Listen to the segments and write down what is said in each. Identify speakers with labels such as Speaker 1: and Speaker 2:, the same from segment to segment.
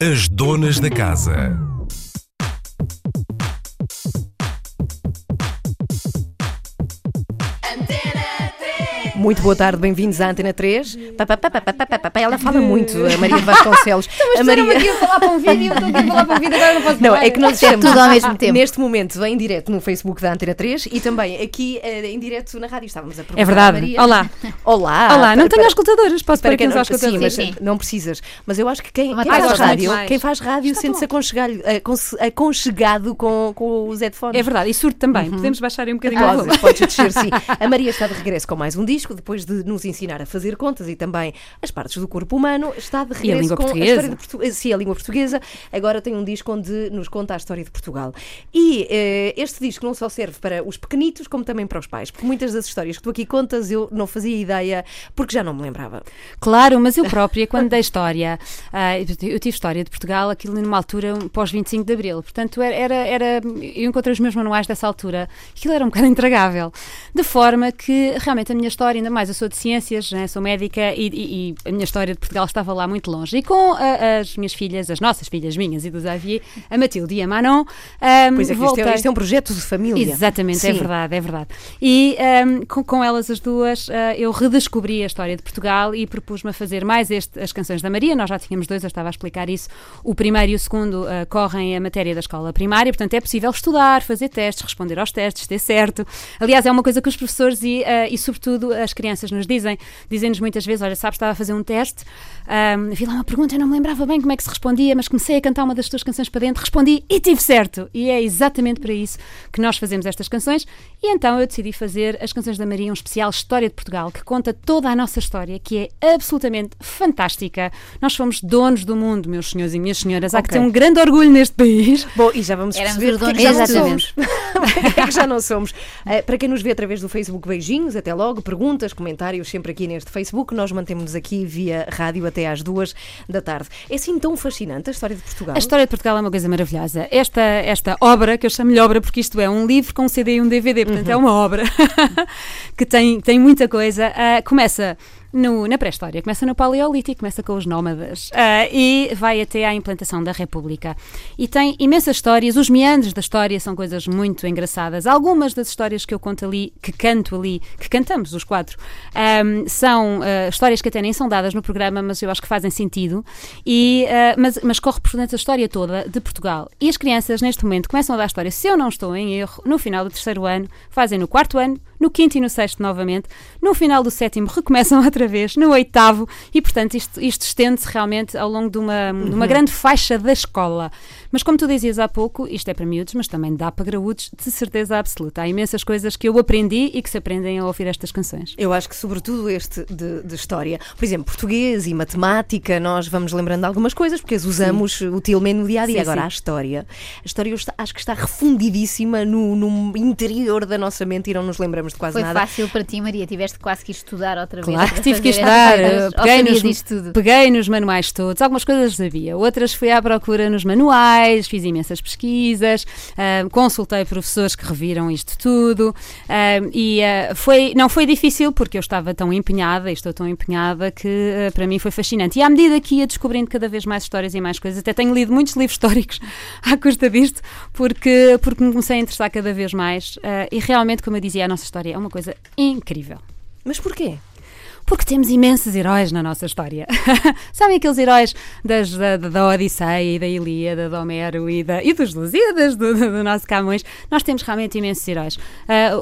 Speaker 1: As donas da casa.
Speaker 2: Muito boa tarde, bem-vindos à Antena 3. Pá, pá, pá, pá, pá, pá, pá, pá, Ela fala muito, a Maria Vasconcelos.
Speaker 3: Mas
Speaker 2: a
Speaker 3: disseram-me aqui a falar para um vídeo, eu estou aqui a falar para um vídeo, agora não posso
Speaker 2: Não,
Speaker 3: falar.
Speaker 2: é que nós estamos
Speaker 4: tudo ao mesmo tempo.
Speaker 2: neste momento em direto no Facebook da Antena 3 e também aqui eh, em direto na rádio. Estávamos a perguntar
Speaker 5: É verdade.
Speaker 2: Maria.
Speaker 5: Olá.
Speaker 2: Olá.
Speaker 5: Olá, não tenho escutadores, posso
Speaker 2: Para quem não, sim, mas não precisas. Mas eu acho que quem, faz rádio, quem faz rádio sente-se aconse- aconchegado com, com os headphones.
Speaker 5: É verdade, e surdo também. Podemos baixar um bocadinho o
Speaker 2: Podes, podes descer, sim. A Maria está de regresso com mais um disco, depois de nos ensinar a fazer contas e também as partes do corpo humano. Está de regresso
Speaker 5: língua
Speaker 2: com a
Speaker 5: portuguesa.
Speaker 2: história de Portugal. Sim, a língua portuguesa. Agora tem um disco onde nos conta a história de Portugal. E eh, este disco não só serve para os pequenitos, como também para os pais. Porque muitas das histórias que tu aqui contas eu não fazia ideia, porque já não me lembrava.
Speaker 5: Claro, mas eu própria, quando dei história, ah, eu tive história de Portugal, aquilo numa altura pós 25 de Abril. Portanto, era, era- eu encontrei os meus manuais dessa altura, aquilo era um bocado intragável. De forma que realmente a minha história, ainda mais, eu sou de ciências, né, sou médica e, e- e a minha história de Portugal estava lá muito longe. E com ah, as minhas filhas, as nossas filhas minhas e do Xavier, a Matilde e a Manon, ah,
Speaker 2: Pois é, isto
Speaker 5: voltei.
Speaker 2: é, isto é um projeto de família.
Speaker 5: Exatamente, é
Speaker 2: Sim.
Speaker 5: verdade, é verdade. E ahm, com, com elas as duas, ah, eu redescobri a história de Portugal e propus-me a fazer mais este, as canções da Maria. Nós já tínhamos dois, eu estava a explicar isso. O primeiro e o segundo ah, correm a matéria da escola primária, portanto é possível estudar, fazer testes, responder aos testes, ter certo. Aliás, é uma coisa que os professores e, ah, e sobretudo, as crianças nos dizem. Dizem-nos muitas vezes: olha, sabes, estava a fazer um teste, ahm, vi lá uma pergunta, eu não me lembrava bem como é que se respondia, mas comecei a cantar uma das tuas canções para dentro, respondi e tive certo. E é exatamente para isso que nós fazemos estas canções. E então eu decidi fazer as canções da Maria, um especial História de Portugal, que conta toda a nossa história, que é absolutamente fantástica. Nós fomos donos do mundo, meus senhores e minhas senhoras. Há que ter um grande orgulho neste país.
Speaker 2: Bom, e já vamos
Speaker 4: Éramos
Speaker 2: perceber
Speaker 4: os
Speaker 2: porque é
Speaker 4: donos
Speaker 2: que já não somos. Porque é que já não somos. Eh, para quem nos vê através do Facebook, beijinhos, até logo, perguntas, comentários, sempre aqui neste Facebook. Nós mantemos-nos aqui via rádio até às duas da tarde. É assim tão fascinante a história de Portugal?
Speaker 5: A história de Portugal é uma coisa maravilhosa. Esta, esta obra, que eu chamo-lhe obra porque isto é um livro com um CD e um DVD, portanto é uma obra que tem, tem muita coisa, ah, começa no- na pré-história, começa no Paleolítico, começa com os nómadas ah, e vai até à implantação da República. E tem imensas histórias, os meandros da história são coisas muito engraçadas. Algumas das histórias que eu conto ali, que canto ali, que cantamos os quatro, ahm, são ah, histórias que até nem são dadas no programa, mas eu acho que fazem sentido. E, ah, mas, mas corre por dentro a história toda de Portugal. E as crianças, neste momento, começam a dar história, se eu não estou em erro, no final do terceiro ano, fazem no quarto ano, no quinto e no sexto novamente, no final do sétimo recomeçam outra vez, no oitavo, e portanto isto, isto estende-se realmente ao longo de uma, de uma grande faixa da escola. Mas como tu dizias há pouco, isto é para miúdos, mas também dá para graúdos, de certeza absoluta. Há imensas coisas que eu aprendi e que se aprendem a ouvir estas canções.
Speaker 2: Eu acho que, sobretudo, este de, de história. Por exemplo, português e matemática, nós vamos lembrando de algumas coisas porque as usamos utilmente no dia a dia.
Speaker 5: Sim,
Speaker 2: Agora,
Speaker 5: sim.
Speaker 2: a história. A história eu está- acho que está refundidíssima no, no interior da nossa mente e não nos lembramos de quase
Speaker 4: Foi
Speaker 2: nada.
Speaker 4: fácil para ti, Maria. Tiveste quase que estudar outra vez.
Speaker 5: Claro que tive que estudar. Peguei nos, peguei nos manuais todos. Algumas coisas sabia, outras fui à procura nos manuais, fiz imensas pesquisas, ah, consultei professores que reviram isto tudo ah, e ah, foi, não foi difícil porque eu estava tão empenhada e estou tão empenhada que para mim foi fascinante. E à medida que ia descobrindo cada vez mais histórias e mais coisas, até tenho lido muitos livros históricos à custa disto porque, porque me comecei a interessar cada vez mais e realmente, como eu dizia, a nossa história é uma coisa incrível.
Speaker 2: Mas porquê?
Speaker 5: Porque temos imensos heróis na nossa história. Sabem aqueles heróis das, da, da Odisseia e da Ilíada, do Homero e, da, e dos Lusíadas, do, do, do nosso Camões? Nós temos realmente imensos heróis.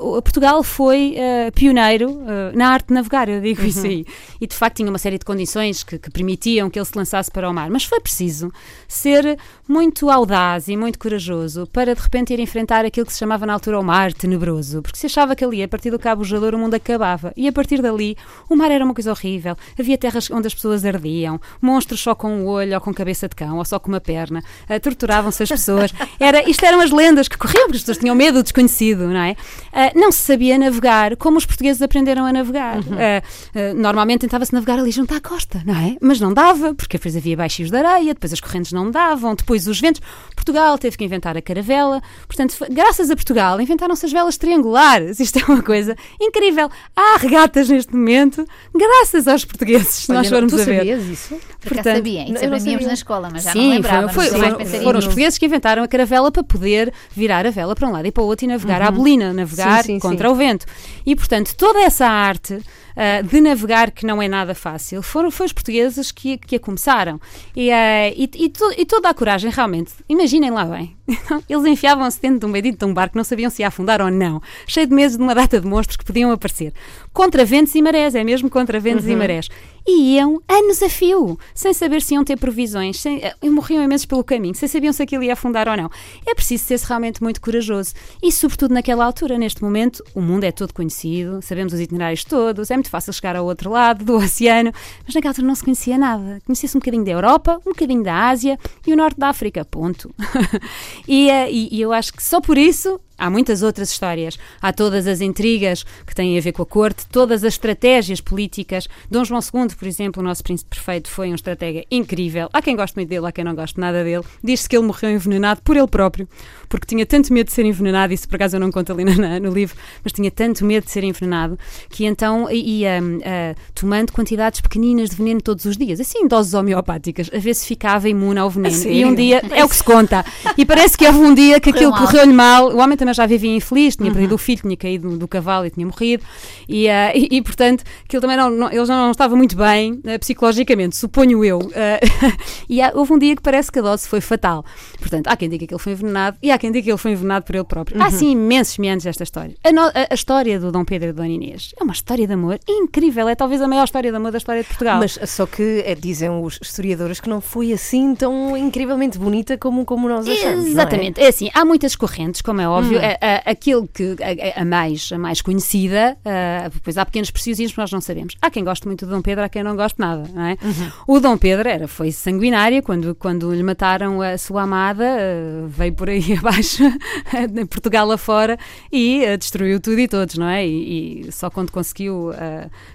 Speaker 5: O- Portugal foi ah, pioneiro ah, na arte de navegar, eu digo isso aí. E de facto tinha uma série de condições que, que permitiam que ele se lançasse para o mar. Mas foi preciso ser muito audaz e muito corajoso para de repente ir enfrentar aquilo que se chamava na altura o mar tenebroso. Porque se achava que ali, a partir do Cabo Bojador, o mundo acabava. E a partir dali, o mar era uma coisa horrível. Havia terras onde as pessoas ardiam, monstros só com um olho ou com cabeça de cão ou só com uma perna, ah, torturavam-se as pessoas. Era, isto eram as lendas que corriam, porque as pessoas tinham medo do desconhecido, não é? Ah, não se sabia navegar como os portugueses aprenderam a navegar. Ah, ah, normalmente tentava-se navegar ali junto à costa, não é? Mas não dava, porque depois havia baixios de areia, depois as correntes não davam, depois os ventos. Portugal teve que inventar a caravela. Portanto, graças a Portugal, inventaram-se as velas triangulares. Isto é uma coisa incrível. Há regatas neste momento graças aos portugueses, se nós
Speaker 2: Olha,
Speaker 5: formos
Speaker 2: tu
Speaker 5: a ver.
Speaker 2: sabias isso?
Speaker 4: Por
Speaker 5: Portanto,
Speaker 4: sabia, isso
Speaker 2: não
Speaker 4: aprendíamos
Speaker 2: sabia.
Speaker 4: na escola, mas já não
Speaker 5: Sim,
Speaker 4: lembrava.
Speaker 5: foi-
Speaker 4: não
Speaker 5: foi- foram, foram os portugueses que inventaram a caravela para poder virar a vela para um lado e para o outro e navegar à bolina, navegar
Speaker 2: Sim, sim,
Speaker 5: contra
Speaker 2: sim.
Speaker 5: o vento. E, portanto, toda essa arte ah, de navegar, que não é nada fácil, foram, foi os portugueses que, que a começaram. E, ah, e, e to- e toda a coragem, realmente, imaginem lá bem. Eles enfiavam-se dentro de um bendito de um barco, não sabiam se ia afundar ou não, cheio de meses de uma data de monstros que podiam aparecer. Contra ventos e marés, é mesmo contra ventos e marés. E iam anos a fio, sem saber se iam ter provisões, sem, eh, e morriam imensos pelo caminho, sem sabiam se aquilo ia afundar ou não. É preciso ser realmente muito corajoso. E, sobretudo, naquela altura, neste momento, o mundo é todo conhecido, sabemos os itinerários todos, é muito fácil chegar ao outro lado do oceano, mas naquela altura não se conhecia nada. Conhecia-se um bocadinho da Europa, um bocadinho da Ásia e o norte da África, ponto. e, eh, e- e eu acho que só por isso Há muitas outras histórias. Há todas as intrigas que têm a ver com a corte, todas as estratégias políticas. Dom João II, por exemplo, o nosso príncipe perfeito, foi um estratega incrível. Há quem goste muito dele, há quem não goste nada dele. Diz-se que ele morreu envenenado por ele próprio, porque tinha tanto medo de ser envenenado, isso por acaso eu não conto ali no livro, mas tinha tanto medo de ser envenenado que então ia hum, ah, tomando quantidades pequeninas de veneno todos os dias, assim, doses homeopáticas, a ver se ficava imune ao veneno. E um dia, é o que se conta. E parece que houve um dia que aquilo correu-lhe mal. O homem também já vivia infeliz, tinha perdido o filho, tinha caído do cavalo e tinha morrido. E, ah, e, e, portanto, aquilo também não, não- ele já não estava muito bem ah, psicologicamente, suponho eu. Ah, e há- houve um dia que parece que a dose foi fatal. Portanto, há quem diga que ele foi envenenado e há quem diga que ele foi envenenado por ele próprio. Há sim imensos meandros desta história. A, no- a- a história do Dom Pedro e Dona Inês é uma história de amor incrível. É talvez a maior história de amor da história de Portugal.
Speaker 2: Mas só que é, dizem os historiadores que não foi assim tão incrivelmente bonita como, como nós achamos. é?
Speaker 5: Exatamente, é? assim, há muitas correntes, como é óbvio, a, a- aquilo que a, a mais, a mais conhecida, ah, depois há pequenos preciosismos que nós não sabemos. Há quem goste muito do Dom Pedro, há quem não goste nada, não é? O Dom Pedro era, foi sanguinária quando, quando lhe mataram a sua amada, ah, veio por aí abaixo, Portugal afora, e ah, destruiu tudo e todos, não é? E, e só quando conseguiu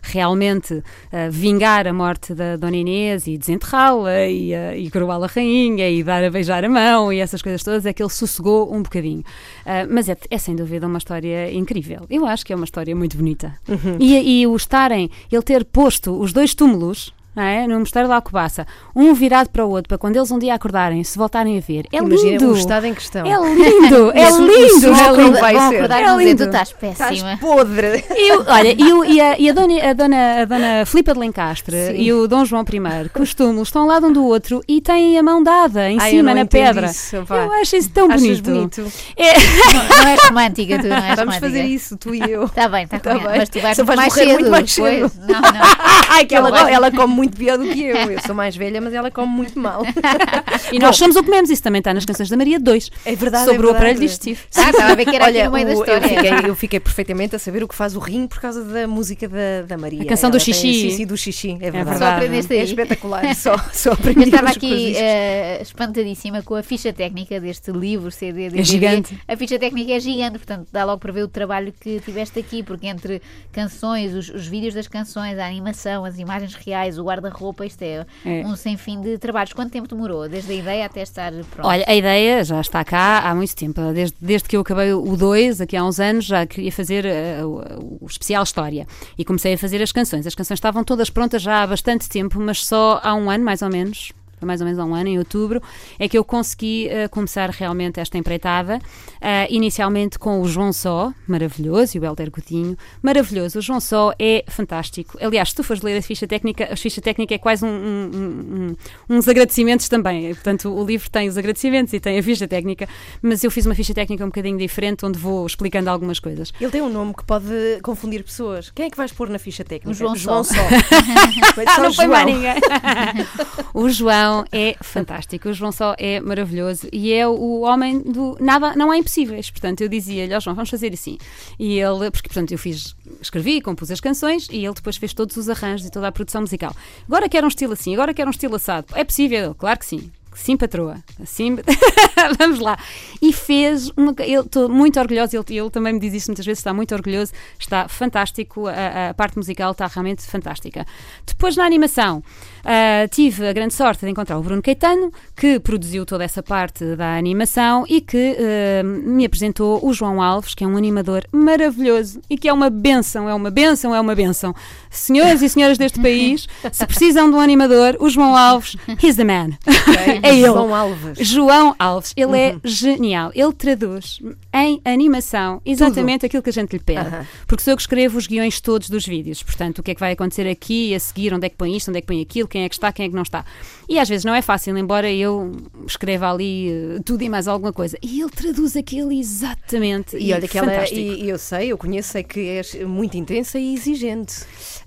Speaker 5: realmente vingar a morte da Dona Inês e desenterrá-la e, e coroá-la rainha e dar a beijar a mão e essas coisas todas, é que ele sossegou um bocadinho. Ah, mas é, é sem dúvida uma história incrível. Eu acho que é uma história muito bonita. E, e o estarem, ele ter posto os dois túmulos. Não é? No Mosteiro da Alcobaça, um virado para o outro, para quando eles um dia acordarem, se voltarem a ver. É
Speaker 2: Imagina
Speaker 5: lindo!
Speaker 2: o estado em questão.
Speaker 5: É lindo! É lindo! é lindo.
Speaker 2: vai
Speaker 4: Vão
Speaker 2: ser.
Speaker 4: acordar
Speaker 5: É lindo.
Speaker 4: estás
Speaker 2: Estás
Speaker 4: péssima.
Speaker 2: podre.
Speaker 5: E o- olha, e, o- e a, e a dona, a, dona, a dona Filipa de Lencastre
Speaker 2: Sim.
Speaker 5: e o Dom João I, que os túmulos estão ao lado um do outro e têm a mão dada em
Speaker 2: Ai,
Speaker 5: cima, na pedra.
Speaker 2: isso,
Speaker 5: eu acho isso tão
Speaker 2: Achas
Speaker 5: bonito.
Speaker 2: bonito?
Speaker 5: É,
Speaker 4: Não, não és romântica, tu não és
Speaker 2: Vamos
Speaker 4: romântica.
Speaker 2: fazer isso, tu e eu.
Speaker 4: Está bem, está
Speaker 2: Tá
Speaker 4: bem.
Speaker 2: bem.
Speaker 4: Mas tu vais
Speaker 2: Só vais
Speaker 4: mais
Speaker 2: morrer
Speaker 4: cedo.
Speaker 2: muito mais
Speaker 4: depois.
Speaker 2: cedo.
Speaker 4: Não, não.
Speaker 2: Ai, que ela, ela come muito pior do que eu. Eu sou mais velha, mas ela come muito mal.
Speaker 5: e nós somos o que comemos, isso também está nas canções da Maria 2.
Speaker 2: É verdade.
Speaker 5: Sobre
Speaker 2: é
Speaker 5: o aparelho
Speaker 2: verdade.
Speaker 5: digestivo.
Speaker 4: Ah, estava a ver que era
Speaker 2: Olha,
Speaker 4: aqui no meio da
Speaker 2: o-
Speaker 4: história.
Speaker 2: Eu fiquei, eu fiquei perfeitamente a saber o que faz o rim por causa da música da, da Maria.
Speaker 5: A canção do
Speaker 2: Ela tem-
Speaker 5: xixi.
Speaker 2: Sim, sim, do xixi. É verdade.
Speaker 5: verdade.
Speaker 4: Só aprendeste
Speaker 2: É
Speaker 4: aí.
Speaker 2: espetacular. Só, só
Speaker 4: Eu
Speaker 2: aprendi
Speaker 4: estava
Speaker 2: umas
Speaker 4: aqui eh, espantadíssima com a ficha técnica deste livro, CD, DVD.
Speaker 5: gigante.
Speaker 4: A ficha técnica é gigante, portanto dá logo para ver o trabalho que tiveste aqui, porque entre canções, os, os vídeos das canções, a animação, as imagens reais, o guarda-roupa, isto é,
Speaker 5: É.
Speaker 4: um sem fim de trabalhos. Quanto tempo demorou? Desde a ideia até estar pronto?
Speaker 5: Olha, a ideia já está cá há muito tempo. Desde, desde que eu acabei o 2, aqui há uns anos, já queria fazer o, o especial História. E comecei a fazer as canções. As canções estavam todas prontas já há bastante tempo, mas só há um ano, mais ou menos. Foi Mais ou menos há um ano, em outubro, é que eu consegui eh, começar realmente esta empreitada. eh, inicialmente com o João Só, maravilhoso, e o Helder Coutinho, maravilhoso. O João Só é fantástico. Aliás, se tu fores ler a ficha técnica, a ficha técnica é quase um- um- um- uns agradecimentos também. Portanto, o livro tem os agradecimentos e tem a ficha técnica, mas eu fiz uma ficha técnica um bocadinho diferente, onde vou explicando algumas coisas.
Speaker 2: Ele tem um nome que pode confundir pessoas. Quem é que vais pôr na ficha técnica?
Speaker 4: O João
Speaker 2: João
Speaker 4: Só.
Speaker 2: Só. Mas só
Speaker 5: não foi mais
Speaker 2: João.
Speaker 5: ninguém. o João é fantástico, o João só é maravilhoso e é o homem do nada, não há impossíveis. Portanto, eu dizia-lhe, ó João, vamos fazer assim. E ele, porque portanto eu fiz, escrevi, compus as canções e ele depois fez todos os arranjos e toda a produção musical. Agora quero um estilo assim, agora quero um estilo assado. É possível? Claro que sim. Sim patroa, sim, vamos lá. E fez, uma, eu estou muito orgulhosa, ele, ele também me diz isso muitas vezes, está muito orgulhoso, está fantástico, a, a parte musical está realmente fantástica. Depois na animação, uh, tive a grande sorte de encontrar o Bruno Caetano, que produziu toda essa parte da animação e que uh, me apresentou o João Alves, que é um animador maravilhoso e que é uma benção, é uma benção, é uma benção. Senhores e senhoras deste país, se precisam de um animador, o João Alves, he's the man. é ele.
Speaker 2: João Alves.
Speaker 5: João Alves, ele é genial. Ele traduz em animação exatamente aquilo que a gente lhe pede.
Speaker 2: Aham.
Speaker 5: Porque sou eu que escrevo os guiões todos dos vídeos. Portanto, o que é que vai acontecer aqui, a seguir, onde é que põe isto, onde é que põe aquilo, quem é que está, quem é que não está. E às vezes não é fácil, embora eu escreva ali eh, tudo e mais alguma coisa. E ele traduz aquilo exatamente.
Speaker 2: E olha que ela, e, e eu sei, eu conheço, é que és muito intensa e exigente.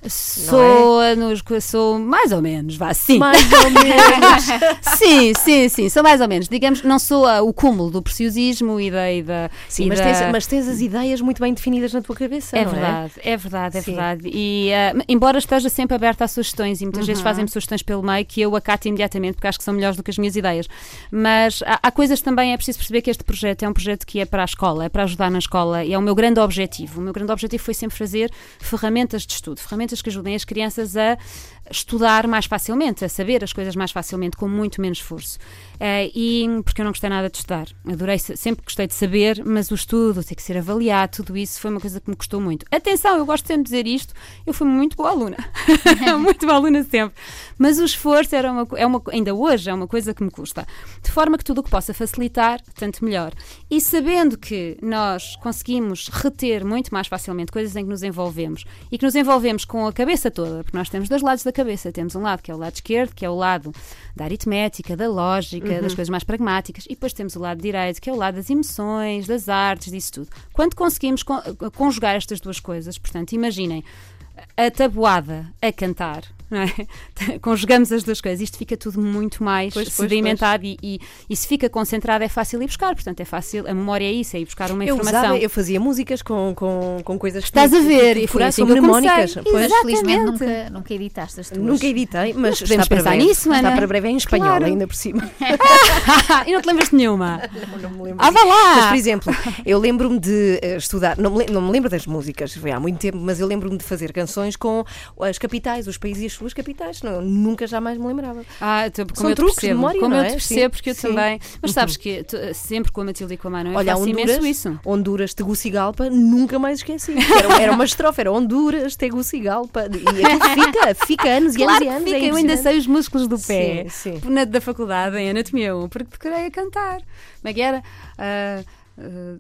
Speaker 5: Sou, nos, sou mais ou menos, vá, sim.
Speaker 2: Mais ou menos.
Speaker 5: sim, sim, sim, sou mais ou menos. Digamos, não sou o cúmulo do preciosismo e da. E da
Speaker 2: Sim,
Speaker 5: e
Speaker 2: mas
Speaker 5: da-
Speaker 2: tens, mas tens as ideias muito bem definidas na tua cabeça,
Speaker 5: É
Speaker 2: não
Speaker 5: verdade, é verdade, é
Speaker 2: Sim.
Speaker 5: verdade. E ah, embora esteja sempre aberta a sugestões, e muitas
Speaker 2: Uhum.
Speaker 5: vezes fazem-me sugestões pelo meio que eu acato imediatamente, porque acho que são melhores do que as minhas ideias. Mas há, há coisas também, é preciso perceber que este projeto é um projeto que é para a escola, é para ajudar na escola, e é o meu grande objetivo. O meu grande objetivo foi sempre fazer ferramentas de estudo, ferramentas que ajudem as crianças a estudar mais facilmente, a saber as coisas mais facilmente, com muito menos esforço. Eh, e porque eu não gostei nada de estudar. Adorei, sempre gostei de saber, mas o estudo, ter que ser avaliado, tudo isso foi uma coisa que me custou muito. Atenção, eu gosto sempre de dizer isto, eu fui muito boa aluna. muito boa aluna sempre. Mas o esforço era uma, é uma, ainda hoje é uma coisa que me custa. De forma que tudo o que possa facilitar, tanto melhor. E sabendo que nós conseguimos reter muito mais facilmente coisas em que nos envolvemos e que nos envolvemos com a cabeça toda, porque nós temos dois lados da cabeça. Temos um lado que é o lado esquerdo, que é o lado da aritmética, da lógica, das coisas mais pragmáticas, e depois temos o lado direito, que é o lado das emoções, das artes, disso tudo. Quando conseguimos con- conjugar estas duas coisas, portanto, imaginem a tabuada a cantar, é? conjugamos as duas coisas, isto fica tudo muito mais
Speaker 2: Pois, pois,
Speaker 5: sedimentado E, e, e se fica concentrado é fácil ir buscar, portanto é fácil, a memória é isso, é ir buscar uma
Speaker 2: Eu,
Speaker 5: informação.
Speaker 2: usava, eu fazia músicas com, com, com coisas
Speaker 5: Estás
Speaker 2: que,
Speaker 5: a ver,
Speaker 2: que
Speaker 5: e foi assim
Speaker 2: mnemónicas. Pois,
Speaker 4: Mas felizmente
Speaker 5: Exatamente.
Speaker 4: nunca, nunca editaste as tuas.
Speaker 2: Nunca editei, mas
Speaker 5: Podemos
Speaker 2: está para
Speaker 5: pensar
Speaker 2: breve.
Speaker 5: nisso,
Speaker 2: Está
Speaker 5: Ana?
Speaker 2: para breve em espanhol,
Speaker 5: Claro.
Speaker 2: ainda por cima.
Speaker 5: e não te lembras de nenhuma?
Speaker 2: Não me lembro.
Speaker 5: Ah, vá lá!
Speaker 2: Mas, por exemplo, eu lembro-me de eh, estudar, não me, não me lembro das músicas, foi há muito tempo, mas eu lembro-me de fazer canções com as capitais, os países e as suas capitais. Não, nunca jamais me lembrava.
Speaker 5: Ah, tu- como
Speaker 2: São
Speaker 5: eu te
Speaker 2: truques de
Speaker 5: percebo,
Speaker 2: memória,
Speaker 5: como
Speaker 2: não
Speaker 5: eu
Speaker 2: é?
Speaker 5: te percebo, porque eu
Speaker 2: sim. Uhum.
Speaker 5: também. Mas sabes que tu- sempre com a Matilde e com a Manu, eu
Speaker 2: Olha,
Speaker 5: faço
Speaker 2: Honduras,
Speaker 5: imenso isso.
Speaker 2: Honduras, Tegucigalpa, nunca mais esqueci. Era, era uma estrofe, era Honduras, Tegucigalpa. E aquilo fica, fica anos e anos
Speaker 5: Claro
Speaker 2: e
Speaker 5: que
Speaker 2: anos.
Speaker 5: fica,
Speaker 2: é
Speaker 5: eu ainda sei os músculos do pé.
Speaker 2: Sim, sim.
Speaker 5: Na, da faculdade, em Anatomia 1, porque decorei a cantar. Como é que era? Ah, ah,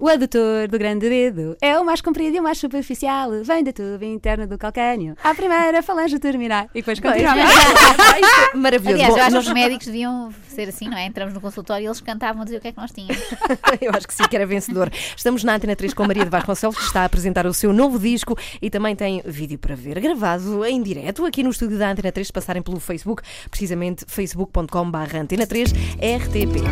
Speaker 5: o adutor do grande dedo é o mais comprido e o mais superficial. Vem da tuba interna do calcânio. À primeira falange terminar. E depois
Speaker 2: é Maravilhoso.
Speaker 4: Aliás, eu acho que os médicos deviam ser assim, não é? Entramos no consultório e eles cantavam a dizer o que é que nós tínhamos.
Speaker 2: Eu acho que sim, que era vencedor. Estamos na Antena 3 com a Maria de Vasconcelos, que está a apresentar o seu novo disco e também tem vídeo para ver, gravado em direto aqui no estúdio da Antena 3, se passarem pelo Facebook, precisamente facebook.com.br Antena 3 RTP.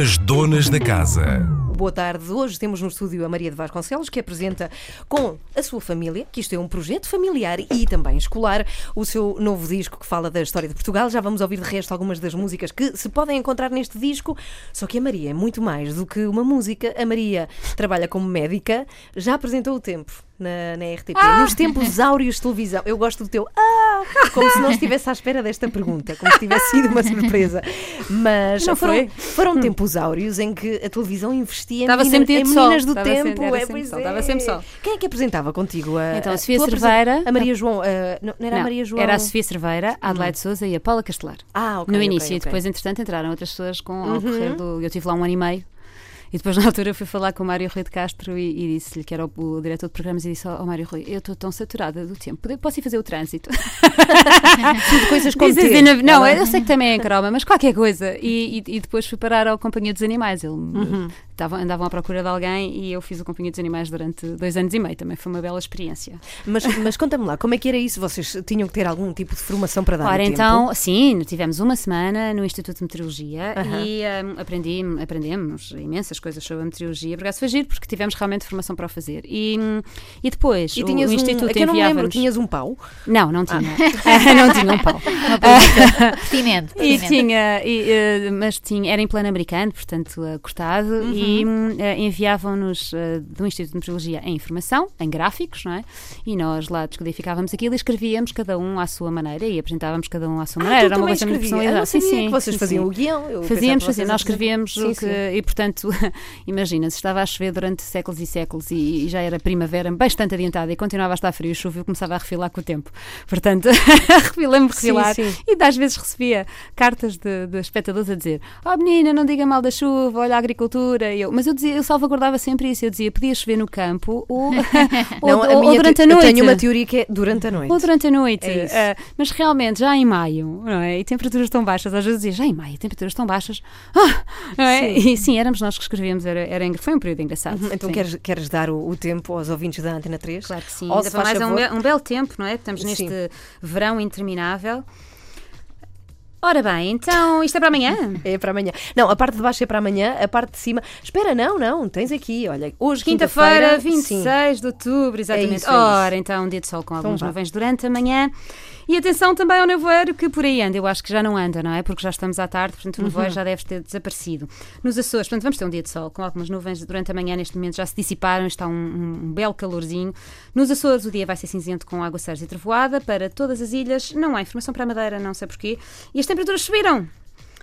Speaker 1: As donas da casa.
Speaker 2: Boa tarde. Hoje temos no estúdio a Maria de Vasconcelos, que apresenta com a sua família, que isto é um projeto familiar e também escolar, o seu novo disco que fala da história de Portugal. Já vamos ouvir de resto algumas das músicas que se podem encontrar neste disco. Só que a Maria é muito mais do que uma música. A Maria trabalha como médica, já apresentou o tempo. Na, na RTP, nos tempos áureos de televisão. Eu gosto do teu ah, como se não estivesse à espera desta pergunta, como se tivesse sido uma surpresa. Mas
Speaker 5: Não
Speaker 2: foram,
Speaker 5: foi?
Speaker 2: foram tempos áureos em que a televisão investia em,
Speaker 5: Estava
Speaker 2: menina-
Speaker 5: sempre dia
Speaker 2: em
Speaker 5: sol.
Speaker 2: meninas do
Speaker 5: Estava
Speaker 2: tempo.
Speaker 5: sempre- era
Speaker 2: é,
Speaker 5: sempre sol,
Speaker 2: é.
Speaker 5: estava sempre sol.
Speaker 2: Quem é que apresentava contigo? A,
Speaker 5: Então, a
Speaker 2: a-
Speaker 5: Sofia Cerveira.
Speaker 2: A Maria João. a- não, não era a
Speaker 5: Não,
Speaker 2: Maria João.
Speaker 5: Era a Sofia Cerveira, a Adelaide Souza e a Paula Castelar.
Speaker 2: Ah, ok.
Speaker 5: no início, e
Speaker 2: ok. Uhum.
Speaker 5: depois, entretanto, entraram outras pessoas com, ao correr do. Eu tive lá um ano e meio. E depois, na altura, fui falar com o Mário Rui de Castro e, e disse-lhe que era o, o diretor de programas e disse ao Mário Rui: Eu estou tão saturada do tempo, posso ir fazer o trânsito?
Speaker 2: Tudo coisas com
Speaker 5: Diz
Speaker 2: T.
Speaker 5: assim, na- não,
Speaker 2: Ela-
Speaker 5: eu sei que também é em croma, mas qualquer coisa. E, e- e depois fui parar ao Companhia dos Animais. Ele
Speaker 2: Uhum.
Speaker 5: Estavam, andavam à procura de alguém e eu fiz o Companhia dos Animais durante dois anos e meio. Também foi uma bela experiência.
Speaker 2: Mas, mas conta-me lá, como é que era isso? Vocês tinham que ter algum tipo de formação para dar
Speaker 5: Ora, então,
Speaker 2: tempo?
Speaker 5: sim, tivemos uma semana no Instituto de Meteorologia
Speaker 2: Aham.
Speaker 5: e hum, aprendi, aprendemos imensas coisas sobre a meteorologia. Por acaso foi giro porque tivemos realmente formação para o fazer. E, hum, e depois
Speaker 2: E
Speaker 5: o, o
Speaker 2: um,
Speaker 5: Instituto
Speaker 2: é que eu não me lembro, tinhas um pau?
Speaker 5: Não, não tinha. não tinha um pau.
Speaker 4: Uma pertinente.
Speaker 5: E tinha, e, eh, mas tinha, era em plano americano, portanto, eh, cortado, e eh, enviavam-nos eh, do Instituto de Meteorologia a informação, em gráficos, não é? E nós lá descodificávamos aquilo e escrevíamos cada um à sua maneira e apresentávamos cada um à sua maneira.
Speaker 2: Ah, tu
Speaker 5: era uma coisa muito
Speaker 2: escrevia.
Speaker 5: Personalizada.
Speaker 2: sabia que vocês faziam o guião. Eu
Speaker 5: Fazíamos, fazíamos, nós escrevíamos
Speaker 2: Sim,
Speaker 5: o que, e portanto, imagina, se estava a chover durante séculos e séculos e, e já era primavera bastante adiantada e continuava a estar frio e chuva, eu começava a refilar com o tempo. Portanto, refilei-me
Speaker 2: Sim,
Speaker 5: refilar
Speaker 2: sim.
Speaker 5: e às vezes recebia cartas de, de espectadores a dizer: Oh menina, não diga mal da chuva, olha a agricultura. E eu, mas eu dizia, eu salvaguardava sempre isso. Eu dizia: podia chover no campo ou, ou,
Speaker 2: Não,
Speaker 5: ou- ou durante
Speaker 2: te-
Speaker 5: a noite.
Speaker 2: Eu tenho uma teoria que é durante a noite.
Speaker 5: Ou durante a noite.
Speaker 2: É.
Speaker 5: Ah, mas realmente, já em maio, não é? E temperaturas tão baixas, às vezes dizia, já em maio, temperaturas tão baixas. Ah, não é?
Speaker 2: Sim.
Speaker 5: E sim, éramos nós que escrevíamos, era, era, foi um período engraçado.
Speaker 2: Então
Speaker 5: sim.
Speaker 2: queres, queres dar o, o tempo aos ouvintes da Antena 3?
Speaker 5: Claro que sim.
Speaker 2: Ou
Speaker 5: mais é um,
Speaker 2: favor-
Speaker 5: be- um belo tempo, não é? Estamos neste
Speaker 2: Sim.
Speaker 5: verão interminável. Ora bem, então isto é para amanhã?
Speaker 2: É para amanhã. Não, a parte de baixo é para amanhã, a parte de cima. Espera, não, não, tens aqui, olha. Hoje,
Speaker 5: Quinta-feira,
Speaker 2: quinta-feira.
Speaker 5: 26 de outubro, exatamente.
Speaker 2: isso, é
Speaker 5: Ora, então, um dia de sol com algumas
Speaker 2: vá.
Speaker 5: nuvens durante a manhã. E atenção também ao nevoeiro que por aí anda. Eu acho que já não anda, não é? Porque já estamos à tarde, portanto o
Speaker 2: Uhum.
Speaker 5: nevoeiro já deve ter desaparecido. Nos Açores, portanto, vamos ter um dia de sol com algumas nuvens durante a manhã. Neste momento já se dissiparam, está um, um- belo calorzinho. Nos Açores o dia vai ser cinzento com aguaceiros e trovoada. Para todas as ilhas, não há informação para a Madeira, não sei porquê. E as temperaturas subiram.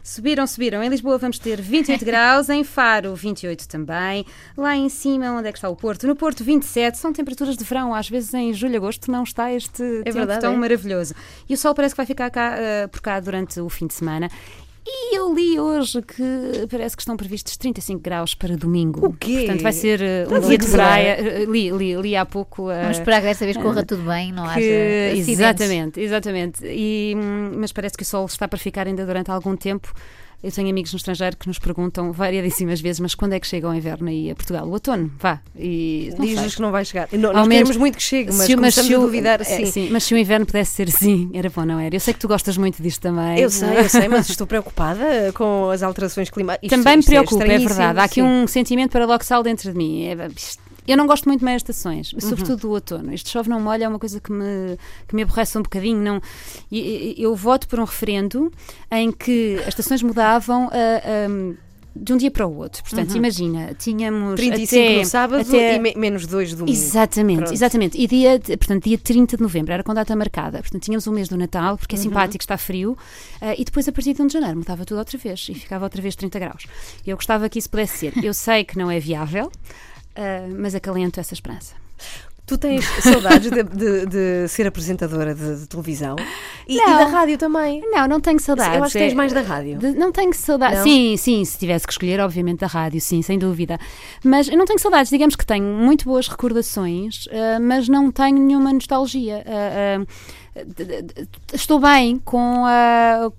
Speaker 5: Subiram, subiram. Em Lisboa vamos ter 28 graus, em Faro 28 também. Lá em cima, onde é que está o Porto? No Porto 27, são temperaturas de verão. Às vezes em julho, agosto não está este tempo
Speaker 2: verdade,
Speaker 5: tão
Speaker 2: é.
Speaker 5: maravilhoso. E o sol parece que vai ficar cá, eh, por cá durante o fim de semana. E eu li hoje que parece que estão previstos 35 graus para domingo.
Speaker 2: O quê?
Speaker 5: Portanto, vai ser eh, um dia de praia. Eh, Li, li, li há pouco. eh,
Speaker 4: Vamos esperar que desta vez corra tudo bem, não haja
Speaker 5: que,
Speaker 4: acidentes.
Speaker 5: exatamente, exatamente. E, hum, mas parece que o sol está para ficar ainda durante algum tempo. Eu tenho amigos no estrangeiro que nos perguntam variadíssimas vezes, mas quando é que chega o inverno aí a Portugal? O outono, vá. E.
Speaker 2: Diz-nos que não vai chegar. Não, nós
Speaker 5: menos-
Speaker 2: muito que chegue, mas
Speaker 5: Se
Speaker 2: começamos
Speaker 5: se
Speaker 2: a
Speaker 5: o-
Speaker 2: duvidar.
Speaker 5: é,
Speaker 2: sim.
Speaker 5: mas se o inverno pudesse ser assim, era bom, não era? Eu sei que tu gostas muito disto também.
Speaker 2: Eu sei, eu sei, mas estou preocupada com as alterações climáticas.
Speaker 5: Também me
Speaker 2: Isto- isto
Speaker 5: preocupa, é,
Speaker 2: estranhíssimo,
Speaker 5: verdade. Há aqui
Speaker 2: sim.
Speaker 5: um sentimento paradoxal dentro de mim. É, isto- eu não gosto muito de meias estações,
Speaker 2: Uhum.
Speaker 5: sobretudo do outono. Este chove não molha é uma coisa que me, que me aborrece um bocadinho. Não, e- e- eu voto por um referendo em que as estações mudavam ah, ah, de um dia para o outro. Portanto, imagina, tínhamos
Speaker 2: 35
Speaker 5: até,
Speaker 2: no sábado
Speaker 5: até-
Speaker 2: e me- menos 2 domingo.
Speaker 5: Exatamente,
Speaker 2: Pronto.
Speaker 5: exatamente. E dia, portanto, dia 30 de novembro era com data marcada. Portanto, tínhamos o mês do Natal, porque é
Speaker 2: Uhum.
Speaker 5: simpático, está frio. ah, e depois, a partir de 1 de janeiro, mudava tudo outra vez e ficava outra vez 30 graus. Eu gostava que isso pudesse ser. Eu sei que não é viável, ah, mas acalento essa esperança.
Speaker 2: Tu tens saudades de, de- de ser apresentadora de, de televisão e, e da rádio também.
Speaker 5: Não, não tenho saudades.
Speaker 2: Eu acho que tens mais da rádio.
Speaker 5: Não tenho saudades. Sim, sim, se tivesse que escolher, obviamente, da rádio, sim, sem dúvida. Mas eu não tenho saudades. Digamos que tenho muito boas recordações, ah, mas não tenho nenhuma nostalgia. D- d- estou bem com,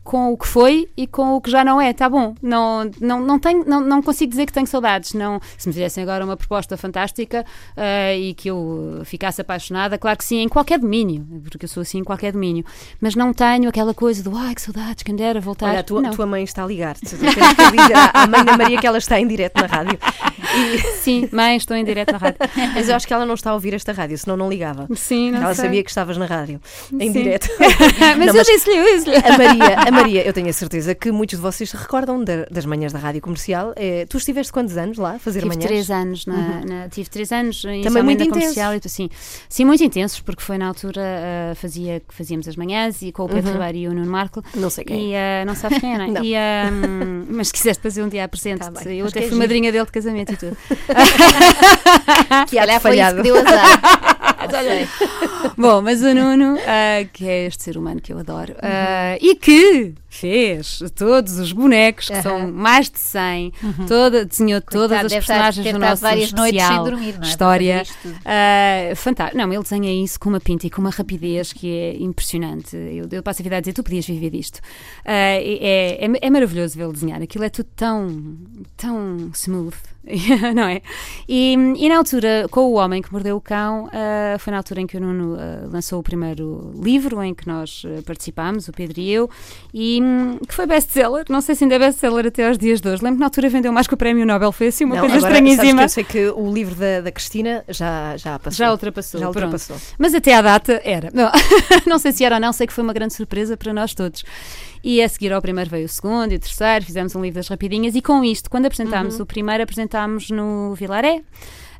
Speaker 5: com o que foi e com o que já não é, tá bom. Não, não, não, tenho, não, não consigo dizer que tenho saudades. Não, se me fizessem agora uma proposta fantástica ah, e que eu ficasse apaixonada, claro que sim, em qualquer domínio, porque eu sou assim em qualquer domínio. Mas não tenho aquela coisa do ai que saudades, quem dera voltar.
Speaker 2: Olha, a tua, tua mãe está a ligar-te. Tu Tens que dizer à à mãe da Maria que ela está em direto na rádio. E-
Speaker 5: Sim, mãe, estou em direto na rádio.
Speaker 2: mas eu acho que ela não está a ouvir esta rádio, senão não ligava.
Speaker 5: Sim, não
Speaker 2: ela
Speaker 5: sei.
Speaker 2: sabia que estavas na rádio, em
Speaker 5: Sim.
Speaker 2: direto.
Speaker 5: mas
Speaker 2: Não,
Speaker 5: eu disse-lhe, eu disse-lhe.
Speaker 2: A Maria, a Maria, eu tenho a certeza que muitos de vocês se recordam da- das manhãs da rádio comercial. Eh, tu estiveste quantos anos lá a fazer
Speaker 5: Tive
Speaker 2: manhãs?
Speaker 5: três anos, na,
Speaker 2: Uhum.
Speaker 5: na- tive três anos inicialmente
Speaker 2: muito
Speaker 5: na
Speaker 2: intensos.
Speaker 5: comercial e assim, sim, muito intensos, porque foi na altura ah, fazia, que fazíamos as manhãs e com o Pedro
Speaker 2: Uhum.
Speaker 5: Ribeiro e o Nuno Marco.
Speaker 2: Não sei quem.
Speaker 5: E ah, não sabes quem é, não é?
Speaker 2: Não.
Speaker 5: E, hum, mas se quiseste fazer um dia presente,
Speaker 2: Tá
Speaker 5: eu
Speaker 2: que
Speaker 5: até
Speaker 2: é
Speaker 5: fui
Speaker 2: giro.
Speaker 5: madrinha dele de casamento e tudo.
Speaker 2: que
Speaker 4: Olha, foi isso
Speaker 2: falhado.
Speaker 4: que deu azar.
Speaker 5: Bom, mas o Nuno, ah, que é este ser humano que eu adoro, ah, e que fez todos os bonecos, que são mais de 100, toda, desenhou todas
Speaker 4: Coitado,
Speaker 5: as
Speaker 4: deve estar-
Speaker 5: personagens do nosso
Speaker 4: várias
Speaker 5: especial
Speaker 4: dormir, não é?
Speaker 5: História. Ah, fantástico. Não, ele desenha isso com uma pinta e com uma rapidez que é impressionante. Eu, eu passo a vida a dizer, tu podias viver disto. Ah, é, é, é maravilhoso vê-lo desenhar. Aquilo é tudo tão, tão smooth. não é? E, e na altura, com o Homem que Mordeu o Cão, ah, foi na altura em que o Nuno lançou o primeiro livro em que nós participámos, o Pedro e eu, e que foi best-seller. Não sei se ainda é best-seller até aos dias de hoje. Lembro que na altura vendeu mais que o Prémio Nobel. Foi assim uma
Speaker 2: Não,
Speaker 5: coisa
Speaker 2: agora,
Speaker 5: estranhíssima.
Speaker 2: eu sei que o livro da, da Cristina já, já passou.
Speaker 5: Já ultrapassou.
Speaker 2: Já
Speaker 5: pronto.
Speaker 2: ultrapassou.
Speaker 5: Mas até à data era. Não, não sei se era ou não, sei que foi uma grande surpresa para nós todos. E a seguir ao primeiro veio o segundo e o terceiro, fizemos um livro das rapidinhas e com isto, quando apresentámos o primeiro, apresentámos no Vilaré.